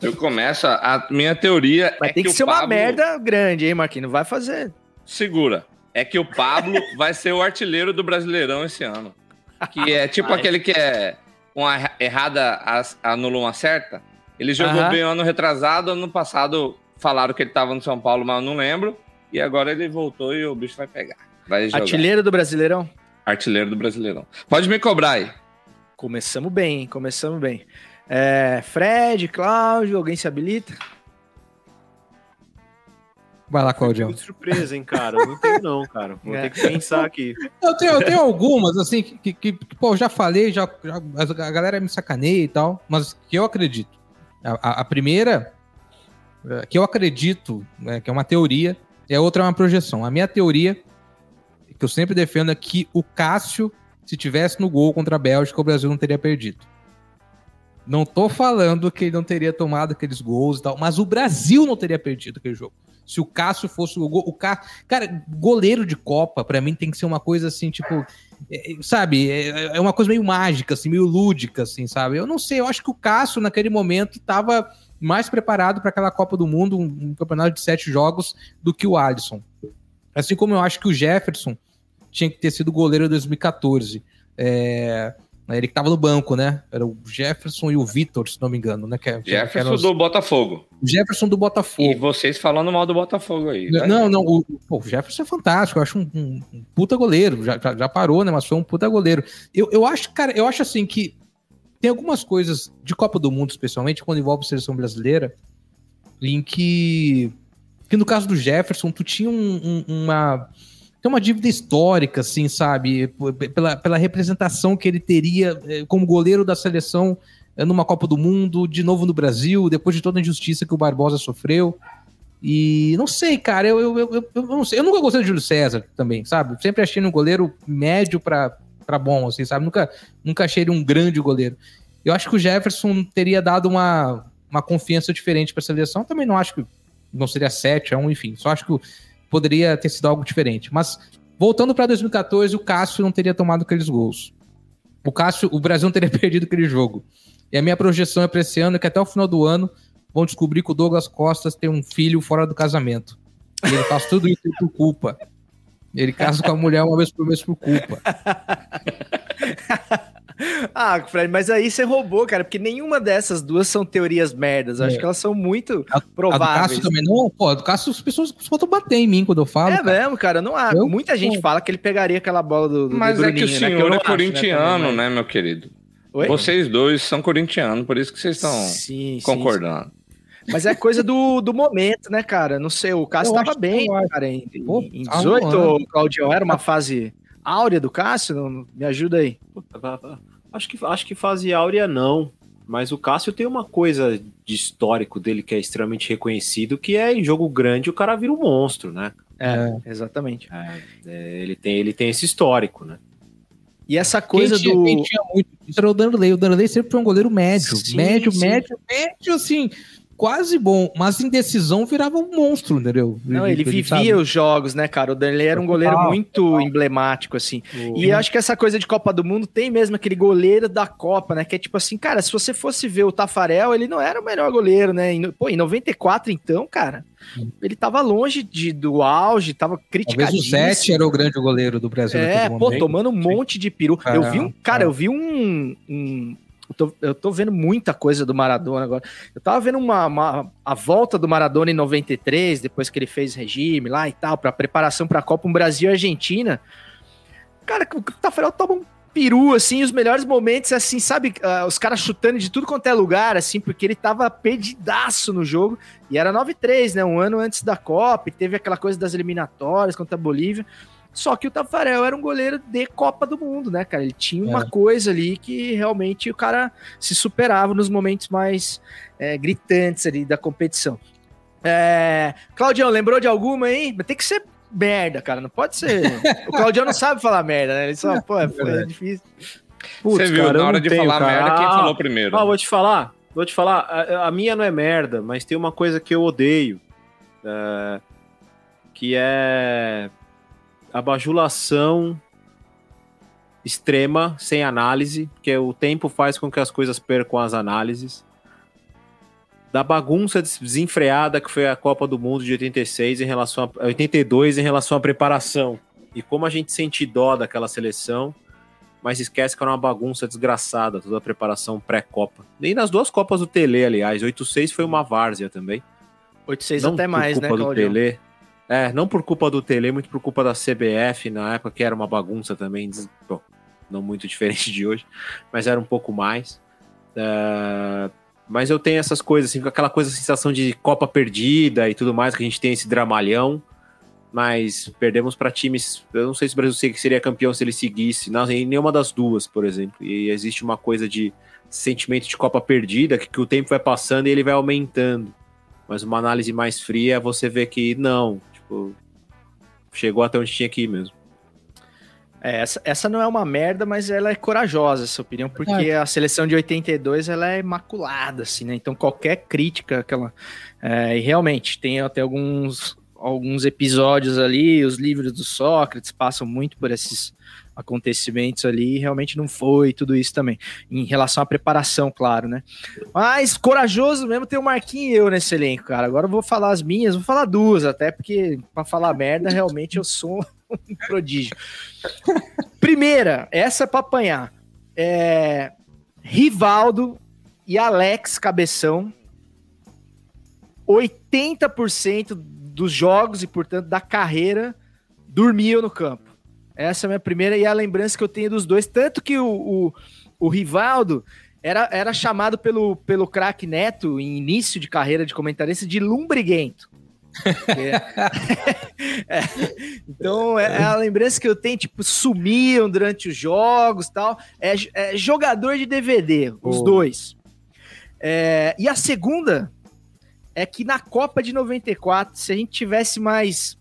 Eu começo. A minha teoria Mas é tem que, o ser uma Pablo- merda grande, hein, Marquinhos? Não vai fazer. Segura. É que o Pablo vai ser o artilheiro do Brasileirão esse ano. Que é tipo Ai. aquele que é uma erra- errada anula uma certa. Ele jogou Aham. bem ano retrasado, ano passado falaram que ele tava no São Paulo, mas eu não lembro. E agora ele voltou e o bicho vai pegar. Vai jogar. Artilheiro do Brasileirão? Artilheiro do Brasileirão. Pode me cobrar aí. Começamos bem, hein? Começamos bem. É, Fred, Cláudio, alguém se habilita? Vai lá, Claudião. Muito surpresa, hein, cara? Não tenho, não, cara. Vou ter que pensar aqui. Eu tenho, eu tenho algumas, assim, que, que, que, pô, eu já falei, já, já- a galera me sacaneia e tal, mas que eu acredito. A, a- a primeira, é, que eu acredito, né, que é uma teoria, a outra é uma projeção. A minha teoria, que eu sempre defendo, é que o Cássio, se tivesse no gol contra a Bélgica, o Brasil não teria perdido. Não tô falando que ele não teria tomado aqueles gols e tal, mas o Brasil não teria perdido aquele jogo. Se o Cássio fosse o gol, o Cá... cara, goleiro de Copa, pra mim tem que ser uma coisa assim, tipo, é, é, sabe, é, é uma coisa meio mágica, assim, meio lúdica, assim, sabe? Eu não sei, eu acho que o Cássio naquele momento tava mais preparado para aquela Copa do Mundo, um, um campeonato de sete jogos, do que o Alisson. Assim como eu acho que o Jefferson tinha que ter sido goleiro em 2014. É, ele que tava no banco, né? Era o Jefferson e o Vitor, se não me engano, né? Que, Jefferson os- do Botafogo. Jefferson do Botafogo. E vocês falando mal do Botafogo aí. né? Não, não, o, pô, o Jefferson é fantástico, eu acho um, um- um puta goleiro, já, já, já parou, né, mas foi um puta goleiro. Eu, eu acho, cara, eu acho assim que tem algumas coisas de Copa do Mundo, especialmente, quando envolve a seleção brasileira, em que, que no caso do Jefferson, tu tinha um- uma... Tem uma dívida histórica, assim, sabe? Pela, pela representação que ele teria eh, como goleiro da seleção eh, numa Copa do Mundo, de novo no Brasil, depois de toda a injustiça que o Barbosa sofreu. E não sei, cara, eu, eu, eu, eu- não sei. Eu nunca gostei do Júlio César também, sabe? Sempre achei ele um goleiro médio pra, pra bom, assim, sabe? Nunca, nunca achei ele um grande goleiro. Eu acho que o Jefferson teria dado uma, uma confiança diferente pra seleção. Também não acho que não seria 7 a 1, enfim. Só acho que poderia ter sido algo diferente. Mas voltando pra 2014, o Cássio não teria tomado aqueles gols. O Cássio, o Brasil não teria perdido aquele jogo. E a minha projeção é pra esse ano que até o final do ano vão descobrir que o Douglas Costas tem um filho fora do casamento. E ele faz tudo isso por culpa. Ele casa com a mulher uma vez por mês por culpa. Ah, Fred, mas aí você roubou, cara, porque nenhuma dessas duas são teorias merdas. Eu acho É. que elas são muito A do prováveis. Cássio também não. Pô, a do Cássio as pessoas faltam bater em mim quando eu falo. É cara. mesmo, cara. Não há. Eu- Muita gente pô. fala que ele pegaria aquela bola do, do Mas do é que o Bruninho, né? senhor eu não é acho, corintiano, também, né, meu querido? Oi? Vocês dois são corintianos, por isso que vocês estão Sim, sim, concordando. Mas é coisa do, do momento, né, cara? Não sei, o Cássio Eu tava bem, cara, em, Pô, em tá um 18, ano. Claudião, era uma fase áurea do Cássio? Não- Me ajuda aí. Acho que, acho que fase áurea não. Mas o Cássio tem uma coisa de histórico dele que é extremamente reconhecido, que é em jogo grande o cara vira um monstro, né? É, exatamente. É, ele, tem, ele tem esse histórico, né? E essa Quem coisa tinha, do. quem tinha muito isso era o Danley. O Danley sempre foi um goleiro médio. Sim, médio, sim. médio, médio, assim, quase bom. Mas em decisão virava um monstro, entendeu? Não, ele vivia sabe? os jogos, né, cara? O Danley era um goleiro muito emblemático, assim. E eu acho que essa coisa de Copa do Mundo tem mesmo aquele goleiro da Copa, né? Que é tipo assim, cara, se você fosse ver o Tafarel, ele não era o melhor goleiro, né? Pô, em 94, então, cara, ele tava longe de, do auge, tava Talvez criticadíssimo. o Zete era o grande goleiro do Brasil É, pô, momento. tomando um monte de peru. eu vi um, cara, é. eu vi um. um- eu, tô, eu tô vendo muita coisa do Maradona agora. Eu tava vendo uma, uma- a volta do Maradona em 93, depois que ele fez regime lá e tal, pra preparação pra Copa, um Brasil e Argentina. Cara, o Tafarel toma um peru, assim, os melhores momentos, assim, sabe? ah, os caras chutando de tudo quanto é lugar, assim, porque ele tava perdidaço no jogo. E era 9-3, né? Um ano antes da Copa, e teve aquela coisa das eliminatórias contra a Bolívia. Só que o Tafarel era um goleiro de Copa do Mundo, né, cara? Ele tinha uma É. coisa ali que realmente o cara se superava nos momentos mais é, gritantes ali da competição. É... Claudião, lembrou de alguma aí? Mas tem que ser merda, cara. Não pode ser. o Claudião não sabe falar merda, né? Ele só, pô, é, é difícil. Putz, Você viu, cara, na hora de tenho, falar cara. merda, quem Ah, falou primeiro? Ah, vou te falar, vou te falar. A, a minha não é merda, mas tem uma coisa que eu odeio, é, que é a bajulação extrema, sem análise, porque o tempo faz com que as coisas percam as análises. Da bagunça des- desenfreada que foi a Copa do Mundo de 86 em relação a 82 em relação à preparação. E como a gente sente dó daquela seleção, mas esquece que era uma bagunça desgraçada toda a preparação pré-Copa. Nem nas duas Copas do Tele, aliás. 8-6 foi uma várzea também. 8-6 Não até mais, né, do? Tele. É, não por culpa do Tele, muito por culpa da CBF na época, que era uma bagunça também. des- Bom, não muito diferente de hoje, mas era um pouco mais. É, Mas eu tenho essas coisas, assim, com aquela coisa, sensação de Copa perdida e tudo mais, que a gente tem esse dramalhão. Mas perdemos para times. Eu não sei se o Brasil seria campeão se ele seguisse. Não, em nenhuma das duas, por exemplo. E existe uma coisa de sentimento de Copa perdida, que, que o tempo vai passando e ele vai aumentando. Mas uma análise mais fria, você vê que não. Tipo, chegou até onde tinha que ir mesmo. É, essa, essa não é uma merda, mas ela é corajosa, essa opinião, porque a seleção de 82 ela é imaculada, assim, né? Então qualquer crítica que ela. É, e realmente, tem até alguns, alguns episódios ali, os livros do Sócrates passam muito por esses acontecimentos ali, realmente não foi tudo isso também. Em relação à preparação, claro, né? Mas corajoso mesmo tem o Marquinhos e eu nesse elenco, cara. Agora eu vou falar as minhas, vou falar duas, até porque para falar merda, realmente eu sou um prodígio. Primeira, essa é para apanhar. É, Rivaldo e Alex Cabeção. 80% dos jogos e, portanto, da carreira dormiam no campo. Essa é a minha primeira e é a lembrança que eu tenho dos dois. Tanto que o, o, o Rivaldo era, era chamado pelo, pelo craque Neto, em início de carreira de comentarista, de lumbriguento. é, então, é, é, a lembrança que eu tenho, tipo, sumiam durante os jogos tal. É, é jogador de DVD, os oh. dois. É, e a segunda é que na Copa de 94, se a gente tivesse mais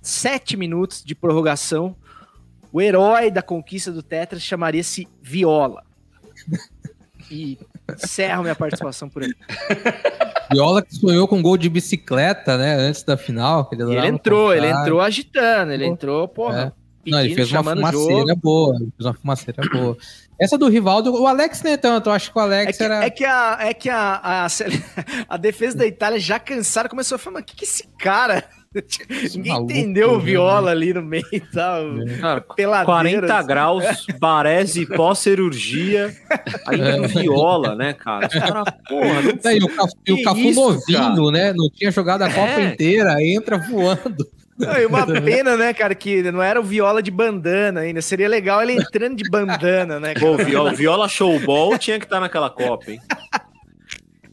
sete minutos de prorrogação, o herói da conquista do Tetra chamaria-se Viola. E encerro minha participação por aí. Viola que sonhou com gol de bicicleta, né? Antes da final. ele, ele entrou, ele entrou agitando, ele entrou, porra. É. Não, ele fez uma fumaceira boa. Ele fez uma fumaceira boa. Essa do Rivaldo, o Alex nem tanto, eu acho que o Alex é que, era. É que, a, é que a, a, a, defesa da Itália já cansada começou a falar, mas o que, que esse cara Ninguém maluco, entendeu o viola ali no meio e tal. Cara, 40 assim. graus, Baresi pós-cirurgia, ainda no viola, né, cara? cara porra, não é, e o Cafu, e o Cafu isso, novinho, cara? né? Não tinha jogado a Copa é. inteira, entra voando. Não, e uma pena, né, cara, que não era o viola de bandana ainda. Seria legal ele entrando de bandana, né? Cara? Pô, viola, viola showball tinha que estar tá naquela Copa, hein?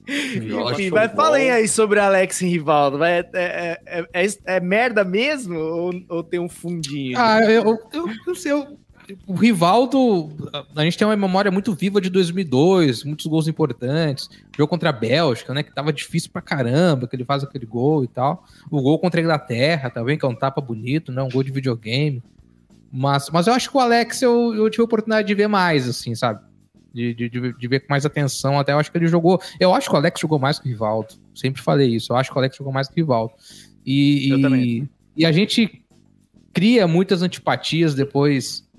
Enfim, vai falem aí sobre Alex e Rivaldo. Vai, é, é, é, é, é merda mesmo ou, ou, tem um fundinho? Ah, eu, eu, eu sei. Eu, o Rivaldo, a gente tem uma memória muito viva de 2002, muitos gols importantes. Jogo contra a Bélgica, né? Que tava difícil pra caramba, que ele faz aquele gol e tal. O gol contra a Inglaterra também, que é um tapa bonito, né? Um gol de videogame. Mas, mas eu acho que o Alex eu, eu tive a oportunidade de ver mais, assim, sabe? De, de, de, ver com mais atenção. Até eu acho que ele jogou. Eu acho que o Alex jogou mais que o Rivaldo. Sempre falei isso. Eu acho que o Alex jogou mais que o Rivaldo. E, eu e, também. e a gente cria muitas antipatias depois.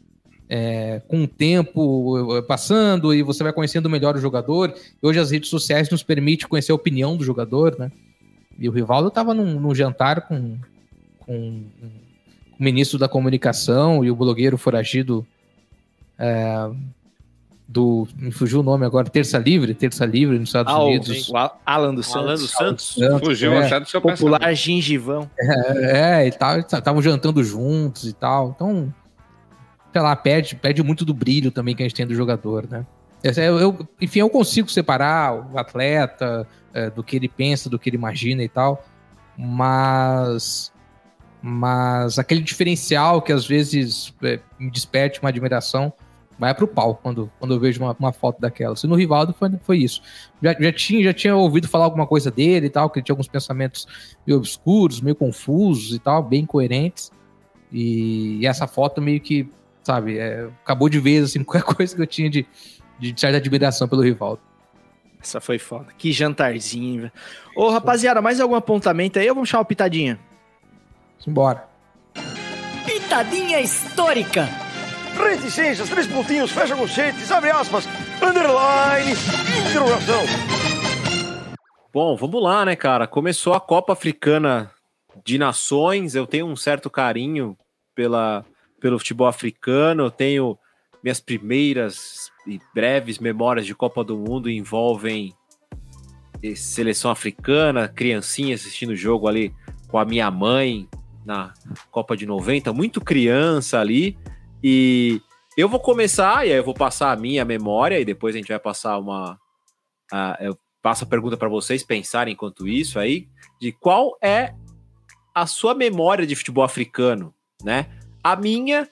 É, com o tempo passando e você vai conhecendo melhor o jogador. Hoje as redes sociais nos permitem conhecer a opinião do jogador, né? E o Rivaldo estava num, num, jantar com, com, com, o ministro da comunicação e o blogueiro foragido é, do. Me fugiu o nome agora, Terça Livre, Terça Livre nos Estados ah, Unidos. O Alan dos Santos. Alan dos Santos. Fugiu é, do seu Popular pensamento. gingivão. É, é e tal, estavam jantando juntos e tal. Então, sei lá, perde, perde muito do brilho também que a gente tem do jogador, né? Eu, eu, enfim, eu consigo separar o atleta é, do que ele pensa, do que ele imagina e tal, mas mas aquele diferencial que às vezes é, me desperte uma admiração vai pro pau quando, quando eu vejo uma, uma foto daquela. Se no Rivaldo foi, foi isso. Já, já, tinha, já tinha ouvido falar alguma coisa dele e tal, que ele tinha alguns pensamentos meio obscuros, meio confusos e tal, bem coerentes. E, e essa foto meio que, sabe, é, acabou de vez, assim, qualquer coisa que eu tinha de, de certa admiração pelo Rivaldo. Essa foi foda. Que jantarzinho, velho. Ô, rapaziada, mais algum apontamento aí ou vamos chamar o Pitadinha? Simbora. Pitadinha histórica reticências, três pontinhos, fecha conchetes, abre aspas, underline, interrogação. Bom, vamos lá, né, cara? Começou a Copa Africana de Nações, eu tenho um certo carinho pela, pelo futebol africano, eu tenho minhas primeiras e breves memórias de Copa do Mundo envolvem seleção africana, criancinha assistindo o jogo ali com a minha mãe na Copa de 90, muito criança ali. E eu vou começar, e aí eu vou passar a minha memória, e depois a gente vai passar uma. A, eu passo a pergunta para vocês pensarem enquanto isso aí, de qual é a sua memória de futebol africano, né? A minha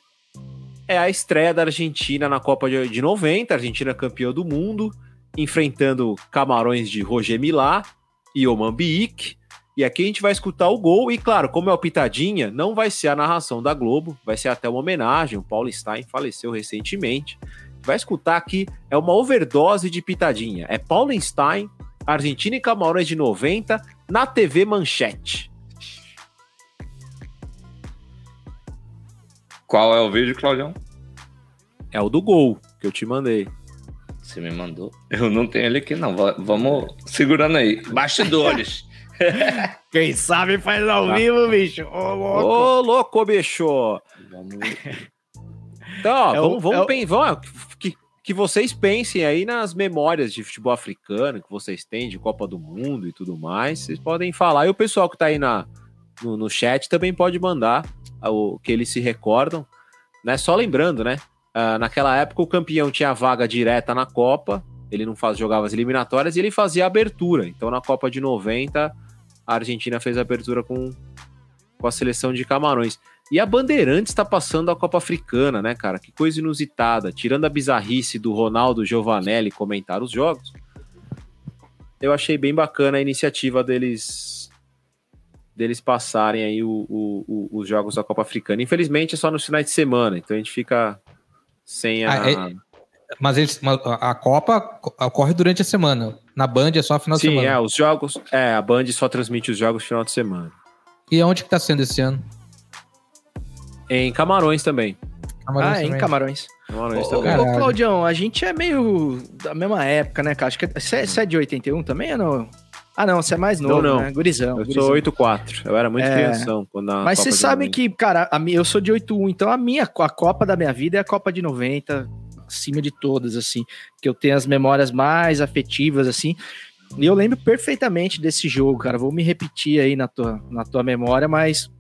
é a estreia da Argentina na Copa de, de 90, a Argentina campeã do mundo, enfrentando Camarões de Roger Milá e Oman Biik. E aqui a gente vai escutar o gol, e claro, como é o Pitadinha, não vai ser a narração da Globo, vai ser até uma homenagem. O Paulo Stein faleceu recentemente. Vai escutar aqui, é uma overdose de Pitadinha. É Paulo Stein, Argentina e Camarões de 90, na TV Manchete. Qual é o vídeo, Claudião? É o do gol que eu te mandei. Você me mandou? Eu não tenho ele aqui, não. Va- Vamos segurando aí. Bastidores. Quem sabe faz ao Tá. vivo, bicho. Ô, louco. Ô, louco, bicho! Vamos... Então, ó, É o- vamos, vamos, é o- pen- vamos- que, que vocês pensem aí nas memórias de futebol africano que vocês têm de Copa do Mundo e tudo mais. Vocês podem falar. E o pessoal que tá aí na, no, no chat também pode mandar ah, o que eles se recordam. Né? Só lembrando, né? ah, naquela época o campeão tinha vaga direta na Copa. Ele não faz, jogava as eliminatórias e ele fazia a abertura. Então na Copa de 90, a Argentina fez a abertura com, com a seleção de Camarões. E a Bandeirantes está passando a Copa Africana, né, cara? Que coisa inusitada. Tirando a bizarrice do Ronaldo Giovanelli comentar os jogos, eu achei bem bacana a iniciativa deles deles passarem aí o- o- o- os jogos da Copa Africana. Infelizmente é só nos finais de semana, então a gente fica sem a. Ah, é- Mas eles, mas a Copa co- ocorre durante a semana. Na Band é só final de Sim, semana. é, os jogos. É, a Band só transmite os jogos no final de semana. E onde que tá sendo esse ano? Em Camarões também. Camarões ah, em também. Camarões. Camarões Ô, também. ô. Claudião, a gente é meio da mesma época, né, cara? Acho que é- você é, é de 81 também ou não? Ah, não, você é mais novo, não. né? Gurizão. Eu gurizão. sou 8-4. Eu era muito É. crianção quando a Mas você de sabe 90. que, cara, a eu sou de 81, então a minha, a Copa da minha vida é a Copa de 90, acima de todas, assim, que eu tenho as memórias mais afetivas, assim. E eu lembro perfeitamente desse jogo, cara. Vou me repetir aí na tua, na tua memória, mas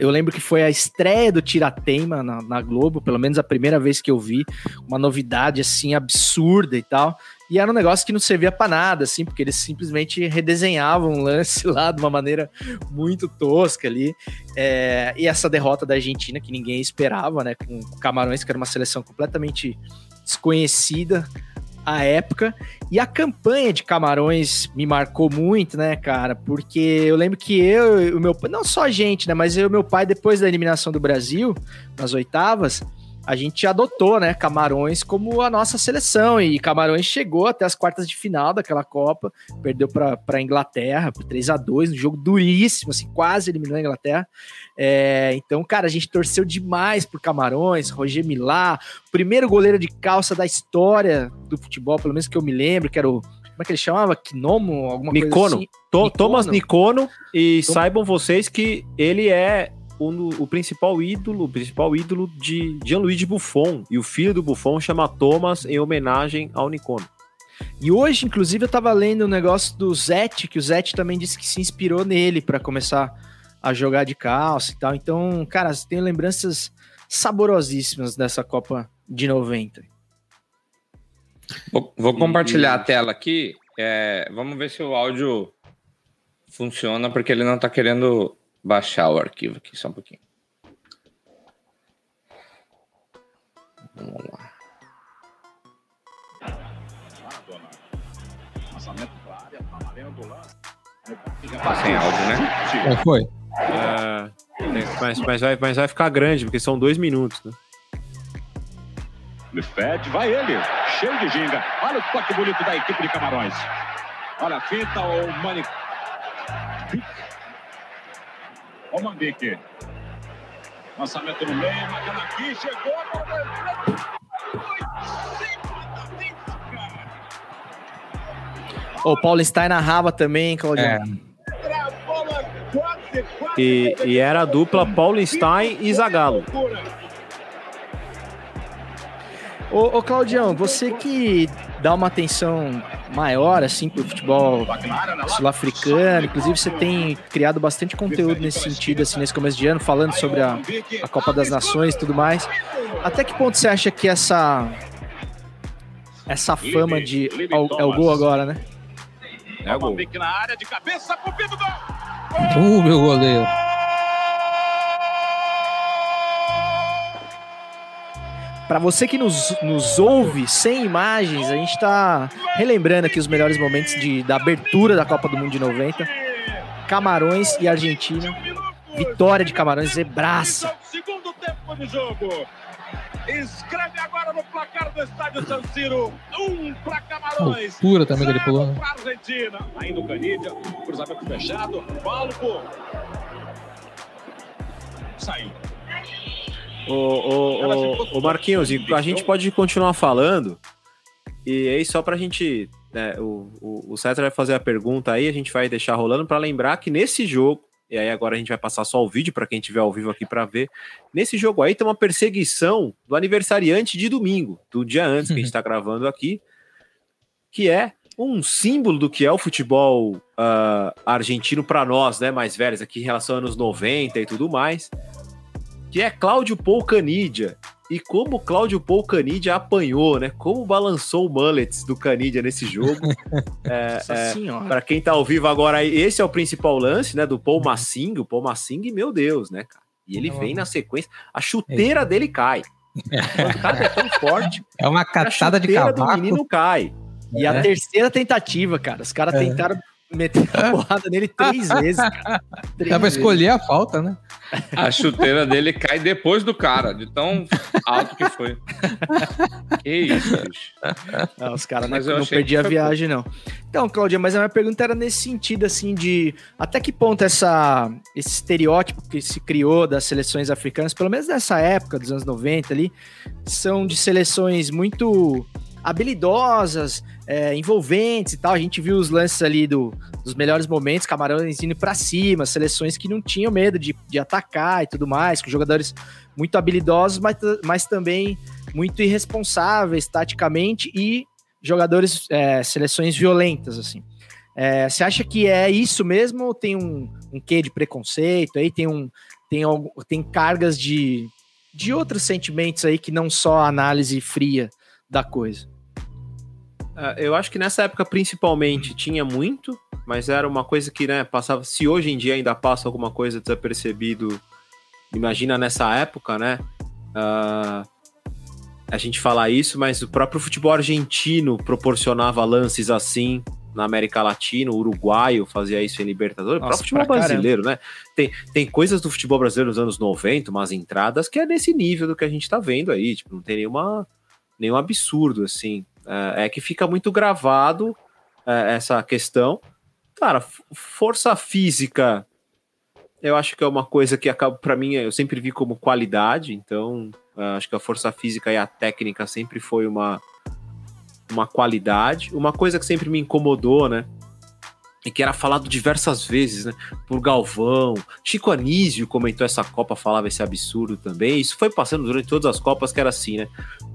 eu lembro que foi a estreia do Tirateima na, na Globo, pelo menos a primeira vez que eu vi, uma novidade assim absurda e tal. E era um negócio que não servia pra nada, assim, porque eles simplesmente redesenhavam o lance lá de uma maneira muito tosca ali. É, e essa derrota da Argentina, que ninguém esperava, né? Com Camarões, que era uma seleção completamente desconhecida à época. E a campanha de Camarões me marcou muito, né, cara? Porque eu lembro que eu o meu pai, não só a gente, né? Mas eu e meu pai, depois da eliminação do Brasil, nas oitavas, a gente adotou, né, Camarões como a nossa seleção. E Camarões chegou até as quartas de final daquela Copa, perdeu para a Inglaterra por 3 a 2 um jogo duríssimo, assim, quase eliminou a Inglaterra. É, então, cara, a gente torceu demais por Camarões, Roger Milá, primeiro goleiro de calça da história do futebol, pelo menos que eu me lembro, que era o. Como é que ele chamava? Quinomo? Alguma Nicono. coisa assim? Nicono. Thomas Nicono, e Tom- saibam vocês que ele é o, o principal ídolo, o principal ídolo de Gianluigi Buffon, e o filho do Buffon chama Thomas em homenagem ao Nicono. E hoje, inclusive, eu tava lendo um negócio do Zete, que o Zete também disse que se inspirou nele para começar a jogar de calça e tal. Então, cara, tenho lembranças saborosíssimas dessa Copa de 90. Vou, vou compartilhar a tela aqui. É, vamos ver se o áudio funciona, porque ele não está querendo baixar o arquivo aqui, só um pouquinho. Vamos lá. Tá sem áudio, né? Qual foi? É, mas, mas vai, mas vai ficar grande, porque são dois minutos, né? Lefete, vai ele, cheio de ginga. Olha o toque bonito da equipe de Camarões. Olha a finta, o Mani. O Mandique. Lançamento no meio, marcando aqui, chegou. O Paulo Stein narrava também, Claudio. É. E, e era a dupla Paulo Stein e Zagallo. Ô, ô Claudião, você que dá uma atenção maior, assim, pro futebol sul-africano, inclusive você tem criado bastante conteúdo nesse sentido, assim, nesse começo de ano, falando sobre a, a Copa das Nações e tudo mais. Até que ponto você acha que essa essa fama de... É o, é o gol agora, né? É gol. Moçambique na área de cabeça pro Pinto Gol. Uh, meu goleiro. Para você que nos, nos ouve sem imagens, a gente tá relembrando aqui os melhores momentos de, da abertura da Copa do Mundo de 90. Camarões e Argentina. Vitória de Camarões, zebraça. Segundo tempo de jogo. Escreve agora no placar do estádio San Siro. Um para Camarões. Altura também que ele pulou, né? Argentina. Ainda o Canidia. Cruzamento fechado. Palco. Saiu. Ô, ô, ô, ô, Marquinhos, a gente pode continuar falando. E aí, só pra gente. né, o, o, o César vai fazer a pergunta aí, a gente vai deixar rolando pra lembrar que nesse jogo. E aí agora a gente vai passar só o vídeo pra quem tiver ao vivo aqui pra ver. Nesse jogo aí tem uma perseguição do aniversariante de domingo, do dia antes que a gente tá gravando aqui, que é um símbolo do que é o futebol ah, argentino pra nós, né, mais velhos aqui em relação aos anos 90 e tudo mais que é Cláudio Paul Canidia. E como o Cláudio Paul Canidia apanhou, né? Como balançou o mullets do Canidia nesse jogo. é, é, para quem tá ao vivo agora, aí, esse é o principal lance, né? Do Paul Massing. O Paul Massing, meu Deus, né, cara? E ele vem na sequência. A chuteira dele cai. Quando o cara é tão forte, É uma a catada de chuteira do cavaco. menino cai. E a É. terceira tentativa, cara. Os caras É. tentaram meter a porrada nele três vezes, cara. Três Dá pra vezes. escolher a falta, né? A chuteira dele cai depois do cara, de tão alto que foi. Que isso, bicho. Não, os caras não, Mas eu não achei perdi que a foi viagem, não. Então, Cláudia, mas a minha pergunta era nesse sentido, assim, de até que ponto essa, esse estereótipo que se criou das seleções africanas, pelo menos nessa época, dos anos 90 ali, são de seleções muito habilidosas, é, envolventes e tal. A gente viu os lances ali do, dos melhores momentos, Camarões indo pra cima, seleções que não tinham medo de, de atacar e tudo mais, com jogadores muito habilidosos, mas, mas também muito irresponsáveis taticamente e jogadores, é, seleções violentas, assim. É, você acha que é isso mesmo ou tem um, um quê de preconceito aí? Tem, um, tem, tem cargas de, de outros sentimentos aí que não só a análise fria da coisa? Ah, Eu acho que nessa época, principalmente, tinha muito, mas era uma coisa que, né, passava. Se hoje em dia ainda passa alguma coisa desapercebido, imagina nessa época, né? ah, a gente falar isso, mas o próprio futebol argentino proporcionava lances assim na América Latina, o uruguaio fazia isso em Libertadores, o Nossa, próprio futebol brasileiro, né? Tem, tem coisas do futebol brasileiro nos anos 90, umas entradas, que é nesse nível do que a gente tá vendo aí, tipo, não tem nenhuma, nenhum absurdo, assim. É, é que fica muito gravado é, essa questão. Cara, força física, eu acho que é uma coisa que acaba, para mim, eu sempre vi como qualidade, então é, acho que a força física e a técnica sempre foi uma, uma qualidade. Uma coisa que sempre me incomodou, né? E que era falado diversas vezes, né? Por Galvão. Chico Anísio comentou essa Copa, falava esse absurdo também. Isso foi passando durante todas as Copas, que era assim, né?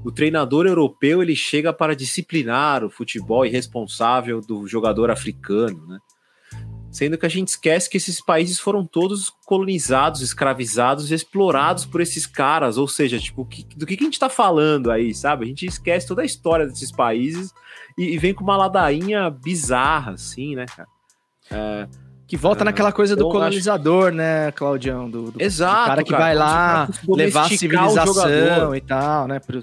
O treinador europeu ele chega para disciplinar o futebol irresponsável do jogador africano, né? Sendo que a gente esquece que esses países foram todos colonizados, escravizados, explorados por esses caras. Ou seja, tipo, que- do que, que a gente tá falando aí, sabe? A gente esquece toda a história desses países e, e vem com uma ladainha bizarra, assim, né, cara? É, Que volta Ah, naquela coisa do eu acho- colonizador, né, Claudião? Do, do- Exato, do cara que cara, vai lá levar a civilização e tal, né? pro-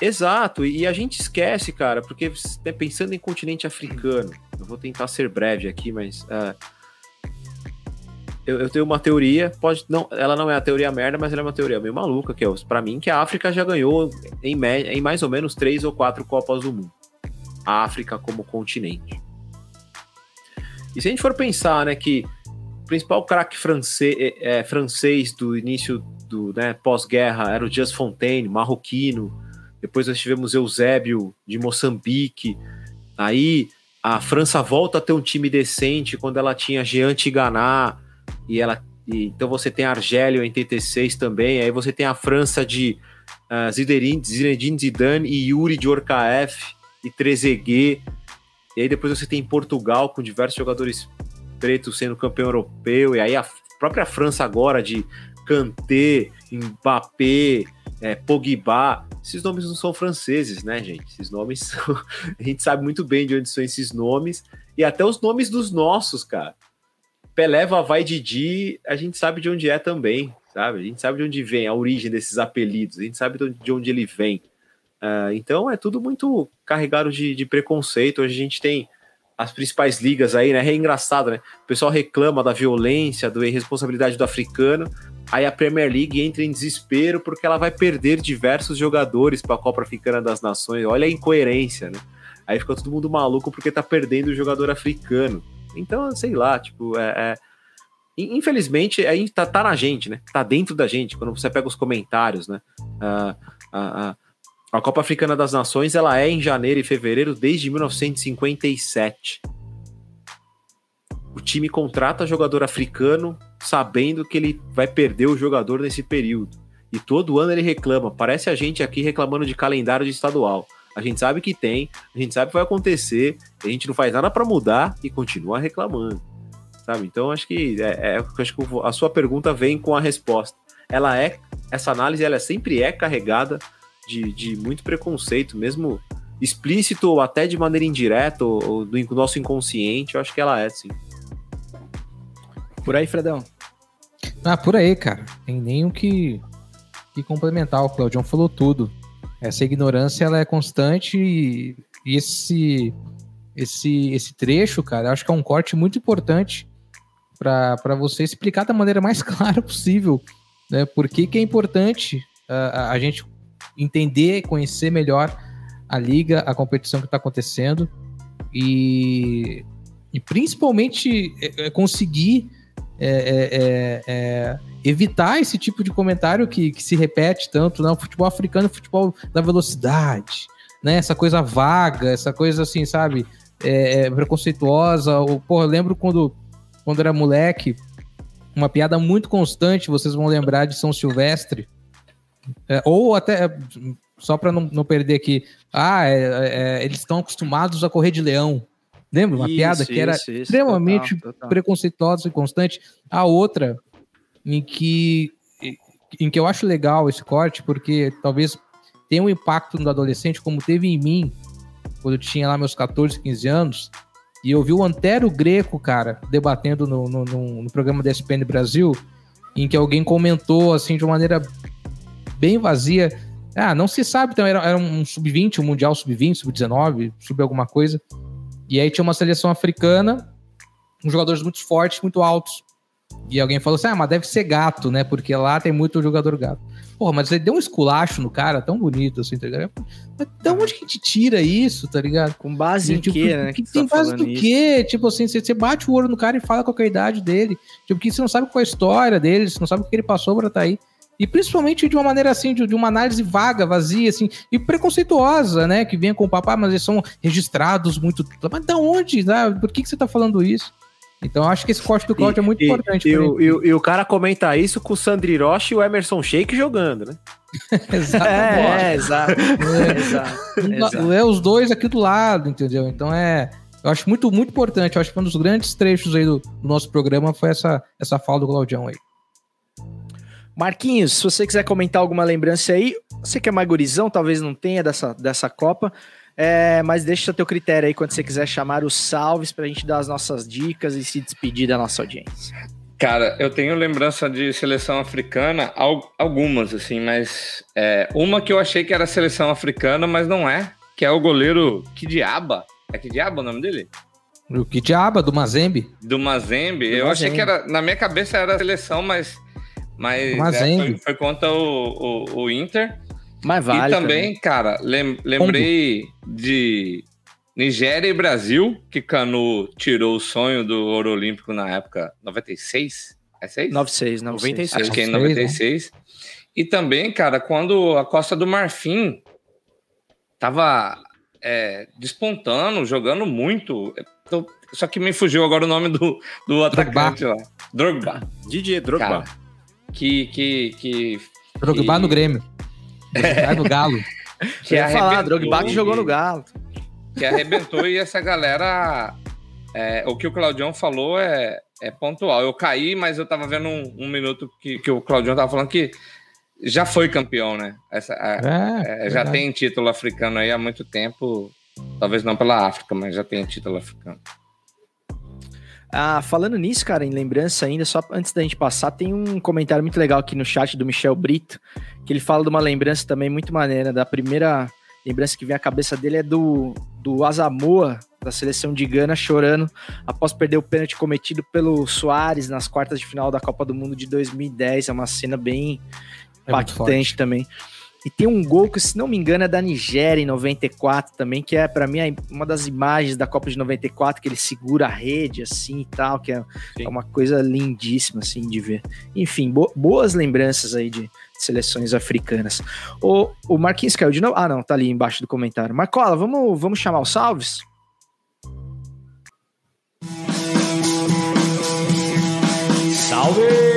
Exato, e a gente esquece, cara, porque né, pensando em continente africano, eu vou tentar ser breve aqui, mas ah, eu, eu tenho uma teoria, pode não, ela não é a teoria merda, mas ela é uma teoria meio maluca, que é para mim que a África já ganhou em, em mais ou menos três ou quatro Copas do Mundo, a África como continente. E se a gente for pensar, né, que o principal craque francês, é, francês do início do né, pós-guerra era o Just Fontaine, marroquino. Depois nós tivemos Eusébio de Moçambique. Aí a França volta a ter um time decente quando ela tinha Jean Tiganá e ela então você tem a Argélia em 86 também. Aí você tem a França de uh, Zinedine, Zinedine Zidane e Yuri Djorkaeff e Trezeguet. E aí depois você tem Portugal com diversos jogadores pretos sendo campeão europeu. E aí a própria França agora de Kanté, Mbappé, é, Pogba. Esses nomes não são franceses, né, gente? Esses nomes são... a gente sabe muito bem de onde são esses nomes. E até os nomes dos nossos, cara. Pelé, vai Didi, a gente sabe de onde é também, sabe? A gente sabe de onde vem a origem desses apelidos, a gente sabe de onde, de onde ele vem. Uh, então é tudo muito carregado de, de preconceito. Hoje a gente tem as principais ligas aí, né? É engraçado, né? O pessoal reclama da violência, da irresponsabilidade do africano. Aí a Premier League entra em desespero porque ela vai perder diversos jogadores para a Copa Africana das Nações. Olha a incoerência, né? Aí fica todo mundo maluco porque tá perdendo o jogador africano. Então, sei lá, tipo, é, é... Infelizmente, aí tá, tá na gente, né? Tá dentro da gente. Quando você pega os comentários, né? Uh, uh, uh, a Copa Africana das Nações ela é em janeiro e fevereiro desde 1957. O time contrata jogador africano sabendo que ele vai perder o jogador nesse período. E todo ano ele reclama. Parece a gente aqui reclamando de calendário de estadual. A gente sabe que tem, a gente sabe que vai acontecer, a gente não faz nada para mudar e continua reclamando. Sabe? Então acho que é, é, acho que a sua pergunta vem com a resposta. Ela é essa análise, ela sempre é carregada de, de muito preconceito, mesmo explícito ou até de maneira indireta, ou, ou do nosso inconsciente, eu acho que ela é, sim. Por aí, Fredão. Ah, por aí, cara. Tem nem o que, que complementar. O Claudião falou tudo. Essa ignorância ela é constante e, e esse, esse, esse trecho, cara, acho que é um corte muito importante para você explicar da maneira mais clara possível né, por que, que é importante uh, a gente entender, conhecer melhor a liga, a competição que está acontecendo e, e principalmente é, é conseguir é, é, é, é, evitar esse tipo de comentário que, que se repete tanto, né? O futebol africano futebol da velocidade, né? Essa coisa vaga, essa coisa assim, sabe? preconceituosa. Ou, porra, eu lembro quando, quando era moleque, uma piada muito constante, vocês vão lembrar de São Silvestre, é, ou até, só para não, não perder aqui, ah, é, é, eles estão acostumados a correr de leão. Lembra? Uma isso, piada que era isso, extremamente total, total. preconceituosa e constante. A outra, em que, em que eu acho legal esse corte, porque talvez tenha um impacto no adolescente, como teve em mim, quando eu tinha lá meus 14, 15 anos, e eu vi o Antero Greco, cara, debatendo no, no, no, no programa da ESPN Brasil, em que alguém comentou, assim, de uma maneira bem vazia. Ah, não se sabe, então era, era um sub-20, um mundial sub-20, sub-19, sub alguma coisa. E aí tinha uma seleção africana, com jogadores muito fortes, muito altos. E alguém falou assim: ah, mas deve ser gato, né? Porque lá tem muito jogador gato. Porra, mas ele deu um esculacho no cara tão bonito assim, tá ligado? Da onde que a gente tira isso, tá ligado? Com base em tipo, quê, né? Que tem tá base do isso? quê? Tipo assim, você, bate o ouro no cara e fala qual é a idade dele. Tipo, que você não sabe qual é a história dele, você não sabe o que ele passou pra estar tá aí. E principalmente de uma maneira assim, de, de, uma análise vaga, vazia, assim, e preconceituosa, né? Que vem com o papai, mas eles são registrados muito. Mas da onde? Né? Por que, que você tá falando isso? Então acho que esse corte do Claudio é muito e, importante. E, e, e, o cara comenta isso com o Sandri Rocha e o Emerson Sheik jogando, né? Exatamente. É, é, exato. É, exato. É, os dois aqui do lado, entendeu? Então é. Eu acho muito, muito importante. Eu acho que um dos grandes trechos aí do, do nosso programa foi essa, essa fala do Claudião aí. Marquinhos, se você quiser comentar alguma lembrança aí, você que é mais gurizão, talvez não tenha dessa, dessa Copa, é, mas deixa o teu critério aí quando você quiser chamar os salves pra gente dar as nossas dicas e se despedir da nossa audiência. Cara, eu tenho lembrança de seleção africana, algumas, assim, mas é, uma que eu achei que era seleção africana, mas não é, que é o goleiro Kidiaba. É Kidiaba o nome dele? O Kidiaba, do Mazembe. Do Mazembe. Do eu Mazembe. achei que era, na minha cabeça era seleção, mas mas é, foi, foi, contra o, o, o, Inter. Mas vale. E também, também. cara, lem, lembrei de Nigéria e Brasil, que Canu tirou o sonho do Ouro Olímpico na época 96. É 6? 96, 96. Acho que é em 96. Né? E também, cara, quando a Costa do Marfim tava é, despontando, jogando muito. Só que me fugiu agora o nome do, do atacante Drogba. lá. Drogba. Didier Drogba. Cara, que. que, que Drogba que... no Grêmio. Drogba no Galo. Que ia falar, Drogba que jogou no Galo. Que arrebentou e essa galera. É, o que o Claudião falou é, é pontual. Eu caí, mas eu tava vendo um, um minuto que, que o Claudião tava falando que já foi campeão, né? Essa, é, é, já tem título africano aí há muito tempo. Talvez não pela África, mas já tem título africano. Ah, falando nisso, cara, em lembrança ainda, só antes da gente passar, tem um comentário muito legal aqui no chat do Michel Brito, que ele fala de uma lembrança também muito maneira. Da primeira lembrança que vem à cabeça dele é do, do Asamoah, da seleção de Gana, chorando após perder o pênalti cometido pelo Soares nas quartas de final da Copa do Mundo de 2010. É uma cena bem É impactante também. E tem um gol que, se não me engano, é da Nigéria em 94 também, que é, pra mim, uma das imagens da Copa de 94, que ele segura a rede, assim, e tal, que é, é uma coisa lindíssima, assim, de ver. Enfim, bo- boas lembranças aí de seleções africanas. O, o Marquinhos caiu de novo? Ah, não, tá ali embaixo do comentário. Marcola, vamos, vamos chamar os salves? Salve!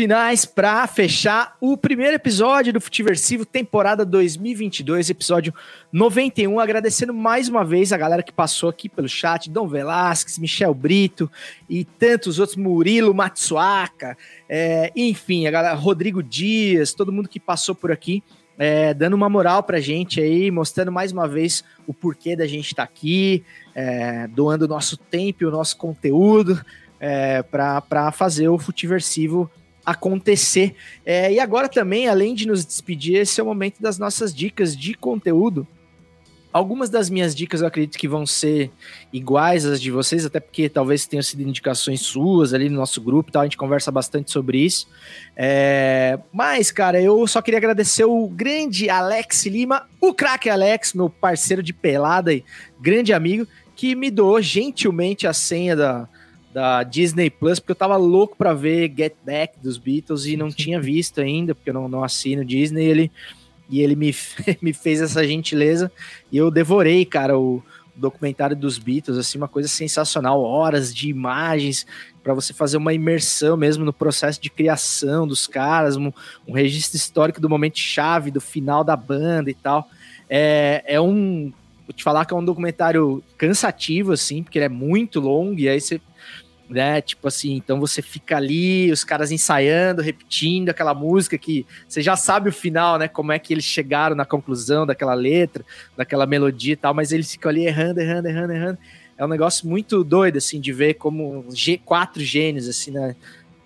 Finais para fechar o primeiro episódio do Futiversivo, temporada 2022, episódio 91. Agradecendo mais uma vez a galera que passou aqui pelo chat: Dom Velasquez, Michel Brito e tantos outros, Murilo Matsuaka, é, enfim, a galera, Rodrigo Dias, todo mundo que passou por aqui. é, dando uma moral pra gente aí, mostrando mais uma vez o porquê da gente estar aqui, é, doando o nosso tempo e o nosso conteúdo é, para fazer o Futiversivo acontecer. É, e agora também, além de nos despedir, esse é o momento das nossas dicas de conteúdo. Algumas das minhas dicas eu acredito que vão ser iguais às de vocês, até porque talvez tenham sido indicações suas ali no nosso grupo e tal, a gente conversa bastante sobre isso. É, mas, cara, eu só queria agradecer o grande Alex Lima, o craque Alex, meu parceiro de pelada e grande amigo, que me doou gentilmente a senha da, da Disney Plus, porque eu tava louco pra ver Get Back dos Beatles e não tinha visto ainda, porque eu não, não assino Disney. Ele, e ele me, me fez essa gentileza e eu devorei, cara, o documentário dos Beatles, assim, uma coisa sensacional, horas de imagens para você fazer uma imersão mesmo no processo de criação dos caras, um, um registro histórico do momento chave, do final da banda e tal. É, é um, vou te falar que é um documentário cansativo, assim, porque ele é muito longo, e aí você né? Tipo assim, então você fica ali, os caras ensaiando, repetindo aquela música que você já sabe o final, né? Como é que eles chegaram na conclusão daquela letra, daquela melodia e tal, mas eles ficam ali errando, errando, errando, errando. É um negócio muito doido, assim, de ver como G, quatro gênios, assim, né?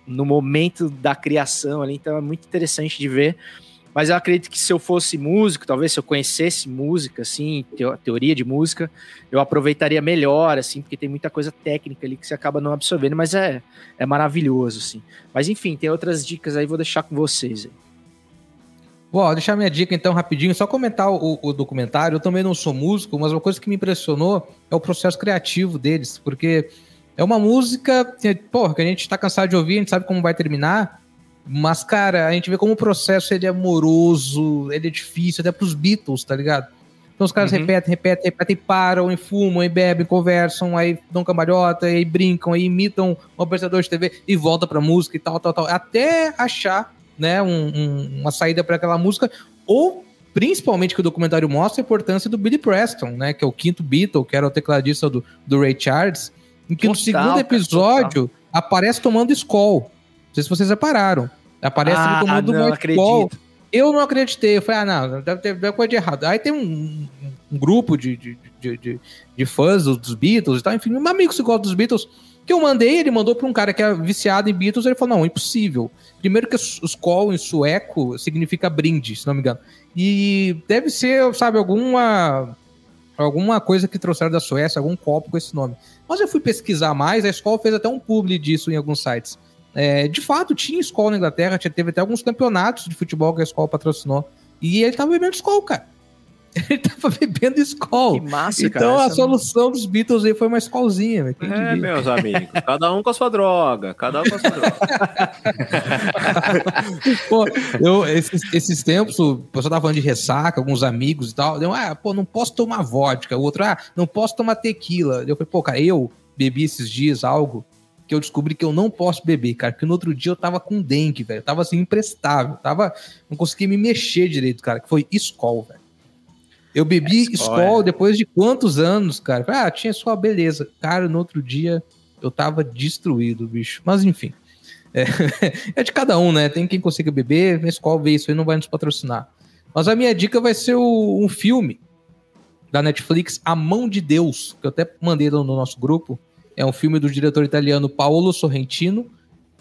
No momento da criação ali, então é muito interessante de ver. Mas eu acredito que se eu fosse músico, talvez se eu conhecesse música, assim, teo- teoria de música, eu aproveitaria melhor, assim, porque tem muita coisa técnica ali que você acaba não absorvendo, mas é, é maravilhoso, assim. Mas enfim, tem outras dicas aí, vou deixar com vocês. aí. Bom, deixar minha dica então rapidinho, só comentar o, o documentário. Eu também não sou músico, mas uma coisa que me impressionou é o processo criativo deles, porque é uma música, que, porra, que a gente tá cansado de ouvir, a gente sabe como vai terminar, mas, cara, a gente vê como o processo ele é moroso, ele é difícil, até pros Beatles, tá ligado? Então os caras Uhum. repetem, repetem, repetem, param, e fumam, e bebem, conversam, aí dão cambalhota, aí brincam, aí imitam um apresentador de TV e volta pra música e tal, tal, tal, até achar, né, um- um- uma saída para aquela música, ou principalmente que o documentário mostra a importância do Billy Preston, né, que é o quinto Beatle, que era o tecladista do, do Ray Charles, em que no Total, segundo cara, episódio aparece tomando Skol. Não sei se vocês repararam. Aparece Ah, ele tomando não Skol. acredito. Eu não acreditei. Eu falei, ah, não, deve ter, deve coisa de errado. Aí tem um, um grupo de, de, de, de, de fãs dos, Beatles e tal, enfim, um amigo que gosta dos Beatles, que eu mandei, ele mandou para um cara que é viciado em Beatles, ele falou, não, impossível. Primeiro que os Skol em sueco significa brinde, se não me engano. E deve ser, sabe, alguma alguma coisa que trouxeram da Suécia, algum copo com esse nome. Mas eu fui pesquisar mais, a escola fez até um publi disso em alguns sites. É, de fato, tinha escola na Inglaterra, tinha, teve até alguns campeonatos de futebol que a escola patrocinou. E ele tava bebendo escola, cara. Ele tava bebendo escola. Que massa, cara. Então a essa- solução dos Beatles aí foi uma escolzinha. É, diria? meus amigos. Cada um com a sua droga. Cada um com a sua droga. Pô, eu, esses, esses tempos, o pessoal tava falando de ressaca, alguns amigos e tal. Eu, ah, pô, não posso tomar vodka. O outro, ah, não posso tomar tequila. Eu falei, pô, cara, eu bebi esses dias algo que eu descobri que eu não posso beber, cara. Porque no outro dia eu tava com dengue, velho. Eu tava assim, imprestável. Tava, não conseguia me mexer direito, cara. Que foi Skol, velho. Eu bebi É, Skol, Skol é. depois de quantos anos, cara? Ah, tinha Skol, beleza. Cara, no outro dia eu tava destruído, bicho. Mas enfim. É, é de cada um, né? Tem quem consiga beber, a escola vê isso aí não vai nos patrocinar. Mas a minha dica vai ser o- um filme da Netflix, A Mão de Deus, que eu até mandei no nosso grupo. É um filme do diretor italiano Paolo Sorrentino,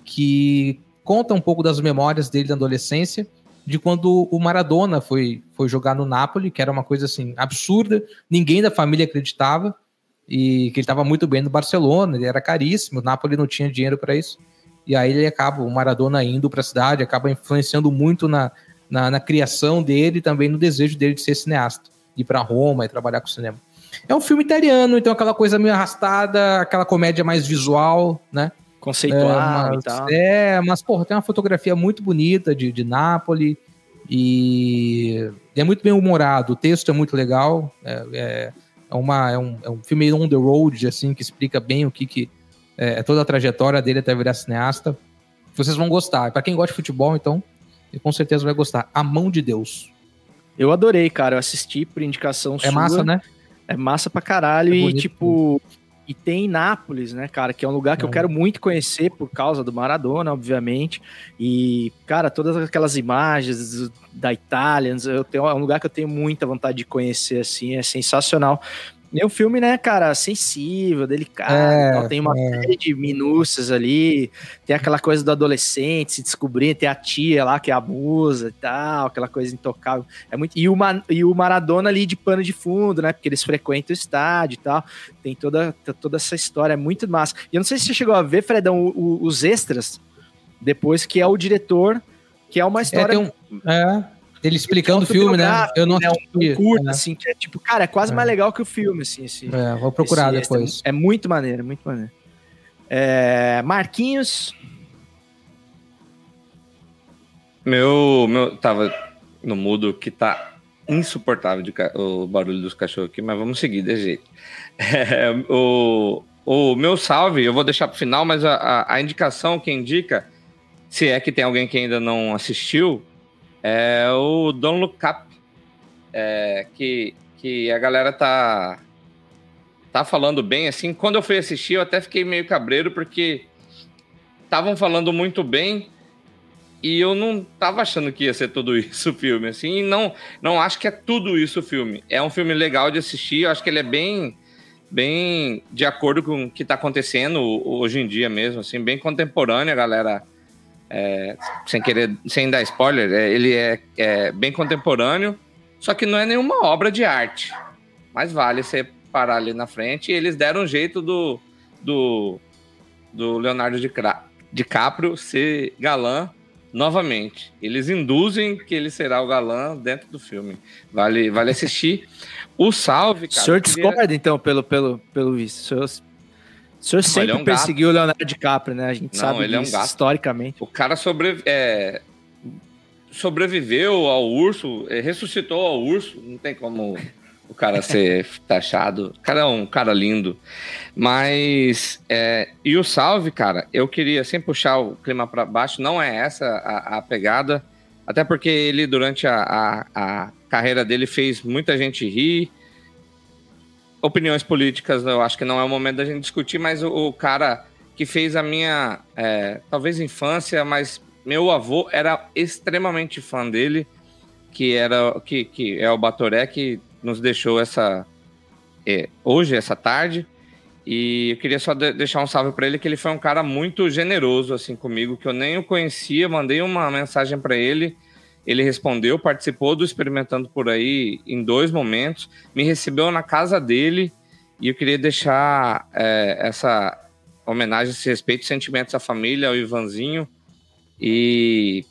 que conta um pouco das memórias dele da adolescência, de quando o Maradona foi, foi jogar no Napoli, que era uma coisa assim absurda, ninguém da família acreditava, e que ele estava muito bem no Barcelona, ele era caríssimo, o Napoli não tinha dinheiro para isso. E aí ele acaba, o Maradona indo para a cidade, acaba influenciando muito na, na, na criação dele e também no desejo dele de ser cineasta, ir para Roma e trabalhar com cinema. É um filme italiano, então aquela coisa meio arrastada, aquela comédia mais visual, né? Conceitual é, e tal. mas, é, mas, porra, tem uma fotografia muito bonita de, de Nápoles e é muito bem humorado, o texto é muito legal, é, é, é uma, é, um, é um filme on the road, assim, que explica bem o que, que é, toda a trajetória dele até virar cineasta. Vocês vão gostar. Para quem gosta de futebol, então, com certeza vai gostar. A Mão de Deus. Eu adorei, cara. Eu assisti por indicação É massa, né? É massa pra caralho. É e, tipo, e tem Nápoles, né, cara? Que é um lugar que eu É. quero muito conhecer por causa do Maradona, obviamente. E, cara, todas aquelas imagens da Itália, eu tenho, é um lugar que eu tenho muita vontade de conhecer, assim, é sensacional. E é um filme, né, cara, sensível, delicado, É, tal, tem uma é. série de minúcias ali, tem aquela coisa do adolescente se descobrir, tem a tia lá que abusa e tal, aquela coisa intocável. É muito, e, o, Ma- e o Maradona ali de pano de fundo, né, porque eles frequentam o estádio e tal, tem toda, toda essa história, é muito massa. E eu não sei se você chegou a ver, Fredão, o- o- os extras, depois que é o diretor, que é uma É, história tem um, é, ele explicando o filme, né? Eu não né, um- assisti. um curto, é. assim, que é tipo, cara, é quase É. mais legal que o filme, assim, esse, É, vou procurar depois. É muito maneiro, é muito maneiro. É, Marquinhos, Meu, meu, tava no mudo que tá insuportável de o barulho dos cachorros aqui, mas vamos seguir de jeito. É, o, o meu salve, eu vou deixar pro final, mas a, a, a indicação que indica, se é que tem alguém que ainda não assistiu, é o Don't Look Up, é, que, que a galera tá tá falando bem, assim, quando eu fui assistir eu até fiquei meio cabreiro, porque estavam falando muito bem, e eu não tava achando que ia ser tudo isso o filme, assim, e não, não acho que é tudo isso o filme. É um filme legal de assistir, eu acho que ele é bem, bem de acordo com o que tá acontecendo hoje em dia mesmo, assim, bem contemporâneo, a galera, é, sem querer, sem dar spoiler, é, ele é, é bem contemporâneo, só que não é nenhuma obra de arte, mas vale você parar ali na frente, e eles deram um jeito do, do, do Leonardo DiCaprio ser galã novamente. Eles induzem que ele será o galã dentro do filme. Vale, vale assistir. O salve, o cara. senhor eu queria- discorda, então, pelo, pelo, pelo visto. O senhor, o senhor sempre é um gato. perseguiu o Leonardo DiCaprio, né? A gente Não, sabe ele é um disso, gato. historicamente. O cara sobre, é, sobreviveu ao urso, é, ressuscitou ao urso. Não tem como o cara ser taxado. O cara é um cara lindo. Mas. é, e o salve, cara, eu queria sem puxar o clima para baixo, não é essa a, a pegada. Até porque ele, durante a, a, a carreira dele, fez muita gente rir. Opiniões políticas, eu acho que não é o momento da gente discutir, mas o, o cara que fez a minha, é, talvez infância, mas meu avô era extremamente fã dele, que era que, que é o Batoré que nos deixou essa é, hoje essa tarde. E eu queria só de- deixar um salve para ele que ele foi um cara muito generoso assim comigo, que eu nem o conhecia, mandei uma mensagem para ele, ele respondeu, participou do experimentando por aí em dois momentos, me recebeu na casa dele e eu queria deixar é, essa homenagem, esse respeito sentimentos à família, ao Ivanzinho e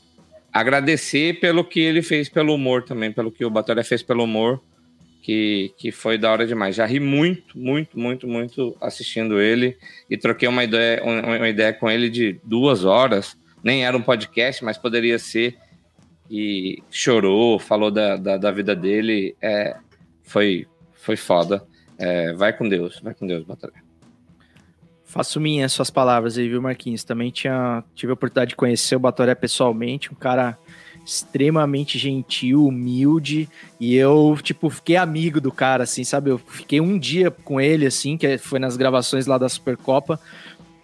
agradecer pelo que ele fez pelo humor também, pelo que o Batoré fez pelo humor, que, que foi da hora demais. Já ri muito, muito, muito, muito assistindo ele e troquei uma ideia, um- uma ideia com ele de duas horas. Nem era um podcast, mas poderia ser. E chorou, falou da, da, da vida dele. É, foi, foi foda. É, vai com Deus, vai com Deus, Batalha. Faço minhas suas palavras aí, viu, Marquinhos? Também tinha, tive a oportunidade de conhecer o Batoré pessoalmente, um cara extremamente gentil, humilde, e eu, tipo, fiquei amigo do cara, assim, sabe? Eu fiquei um dia com ele, assim, que foi nas gravações lá da Supercopa,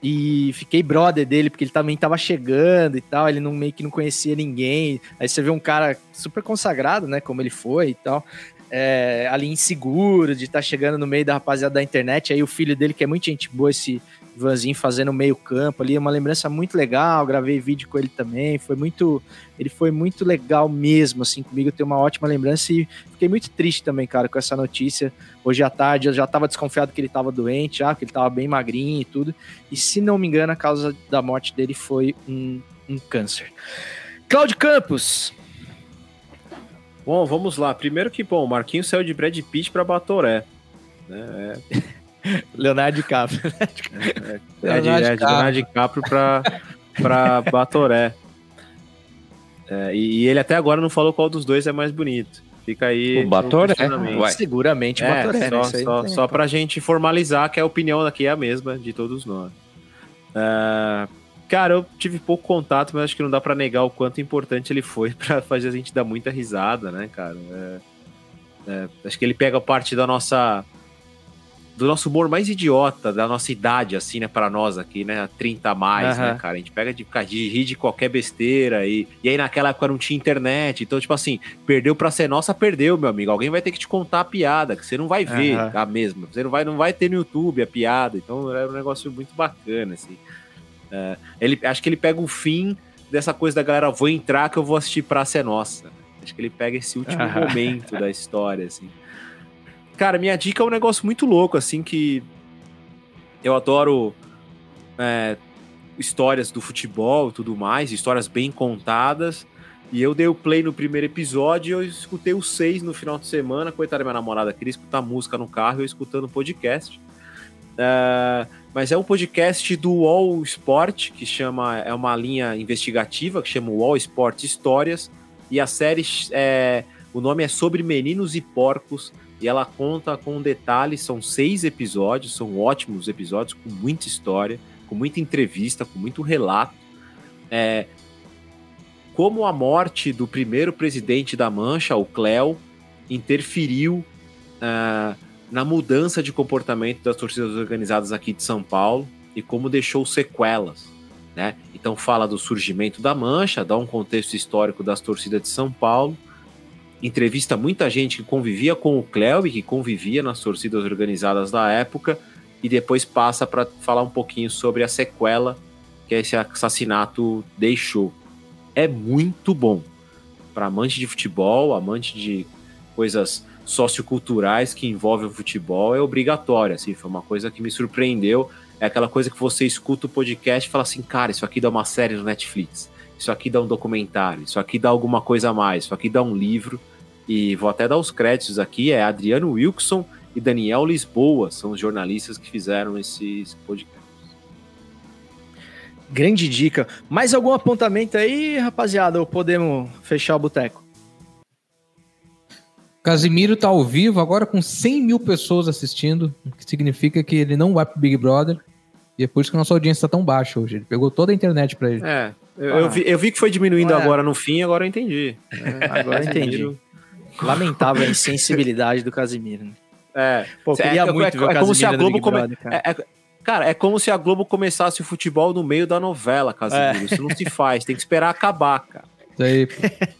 e fiquei brother dele, porque ele também tava chegando e tal, ele não, meio que não conhecia ninguém, aí você vê um cara super consagrado, né, como ele foi e tal, é, ali inseguro, de estar chegando no meio da rapaziada da internet. Aí o filho dele, que é muito gente boa, esse Ivanzinho fazendo meio campo ali, é uma lembrança muito legal. Gravei vídeo com ele também. Foi muito. Ele foi muito legal mesmo, assim, comigo. Tenho uma ótima lembrança e fiquei muito triste também, cara, com essa notícia. Hoje à tarde eu já tava desconfiado que ele tava doente, já, que ele tava bem magrinho e tudo. E se não me engano, a causa da morte dele foi um, um câncer. Cláudio Campos, Bom, vamos lá. Primeiro que, bom, o Marquinhos saiu de Brad Pitt pra Batoré. Né? É, Leonardo DiCaprio. é, é, de, é de Leonardo DiCaprio pra, pra Batoré. É, e, e ele até agora não falou qual dos dois é mais bonito. Fica aí. O Batoré? Seguramente É, Batoré, né? só, aí só, só pra gente formalizar que a opinião aqui é a mesma de todos nós. É, cara, eu tive pouco contato, mas acho que não dá pra negar o quanto importante ele foi pra fazer a gente dar muita risada, né, cara? É, é, acho que ele pega parte da nossa. Do nosso humor mais idiota, da nossa idade, assim, né, pra nós aqui, né? 30 a mais, Aham. né, cara? A gente pega de, de rir de qualquer besteira e, e aí naquela época não tinha internet, então, tipo assim, perdeu pra ser nossa, perdeu, meu amigo. Alguém vai ter que te contar a piada, que você não vai ver Aham. a mesma. Você não vai, não vai ter no YouTube a piada. Então é um negócio muito bacana, assim. É, ele, acho que ele pega o fim dessa coisa da galera, vou entrar que eu vou assistir Praça é Nossa. Acho que ele pega esse último momento da história, assim. Cara, minha dica é um negócio muito louco, assim, que eu adoro é, histórias do futebol e tudo mais, histórias bem contadas. E eu dei o play no primeiro episódio e eu escutei os seis no final de semana. Coitada da minha namorada, queria escutar música no carro e eu escutando podcast. É, mas é um podcast do UOL Sport, que chama. É uma linha investigativa que chama UOL Sport Histórias. E a série. É, o nome é Sobre Meninos e Porcos. E ela conta com detalhes. São seis episódios, são ótimos episódios, com muita história, com muita entrevista, com muito relato. É, como a morte do primeiro presidente da Mancha, o Cléo, interferiu ah, na mudança de comportamento das torcidas organizadas aqui de São Paulo e como deixou sequelas. Né? Então fala do surgimento da Mancha, dá um contexto histórico das torcidas de São Paulo, entrevista muita gente que convivia com o Cléo e que convivia nas torcidas organizadas da época e depois passa para falar um pouquinho sobre a sequela que esse assassinato deixou. É muito bom para amante de futebol, amante de coisas socioculturais que envolvem o futebol, é obrigatório. Assim, foi uma coisa que me surpreendeu. É aquela coisa que você escuta o podcast e fala assim, cara, isso aqui dá uma série no Netflix, isso aqui dá um documentário, isso aqui dá alguma coisa a mais, isso aqui dá um livro. E vou até dar os créditos aqui, é Adriano Wilson e Daniel Lisboa, são os jornalistas que fizeram esses podcasts. Grande dica. Mais algum apontamento aí, rapaziada? Ou podemos fechar o boteco? Casimiro tá ao vivo agora com 100 mil pessoas assistindo, o que significa que ele não vai pro Big Brother. E é por isso que a nossa audiência tá tão baixa hoje. Ele pegou toda a internet pra ele. É, eu, eu vi, eu vi que foi diminuindo Ué. agora no fim, agora eu entendi. É, Agora eu entendi. Lamentável a insensibilidade do Casimiro. né? É, Pô, queria é, muito é, ver o é como se a Globo come... Brother, cara. é- é- cara, é como se a Globo começasse o futebol no meio da novela, Casimiro. Isso não se faz, tem que esperar acabar, cara. Isso aí, pô.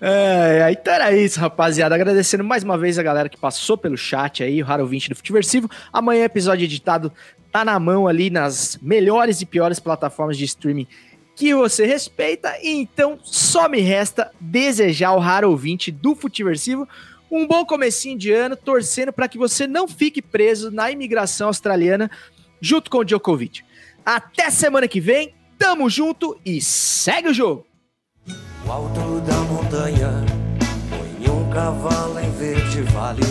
É, então era isso, rapaziada. Agradecendo mais uma vez a galera que passou pelo chat aí, o Raro 20 do Futiversivo. Amanhã, episódio editado tá na mão ali nas melhores e piores plataformas de streaming que você respeita. Então, só me resta desejar ao Raro ouvinte do Futiversivo um bom comecinho de ano, torcendo para que você não fique preso na imigração australiana junto com o Djokovic. Até semana que vem, tamo junto e segue o jogo! O alto da montanha põe um cavalo em verde vale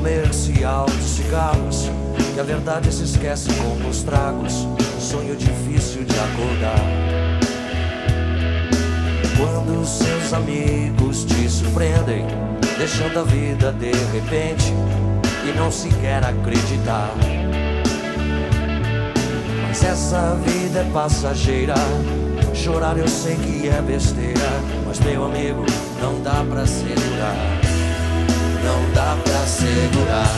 comercial de cigarros que a verdade se esquece como os tragos, sonho difícil de acordar. Quando seus amigos te surpreendem, deixando a vida de repente e não se quer acreditar. Mas essa vida é passageira. Chorar eu sei que é besteira, mas meu amigo, não dá pra segurar não dá pra segurar.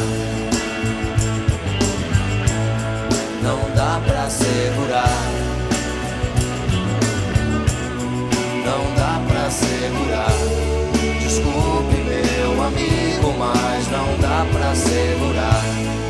Não dá pra segurar. Não dá pra segurar. Desculpe, meu amigo, mas não dá pra segurar.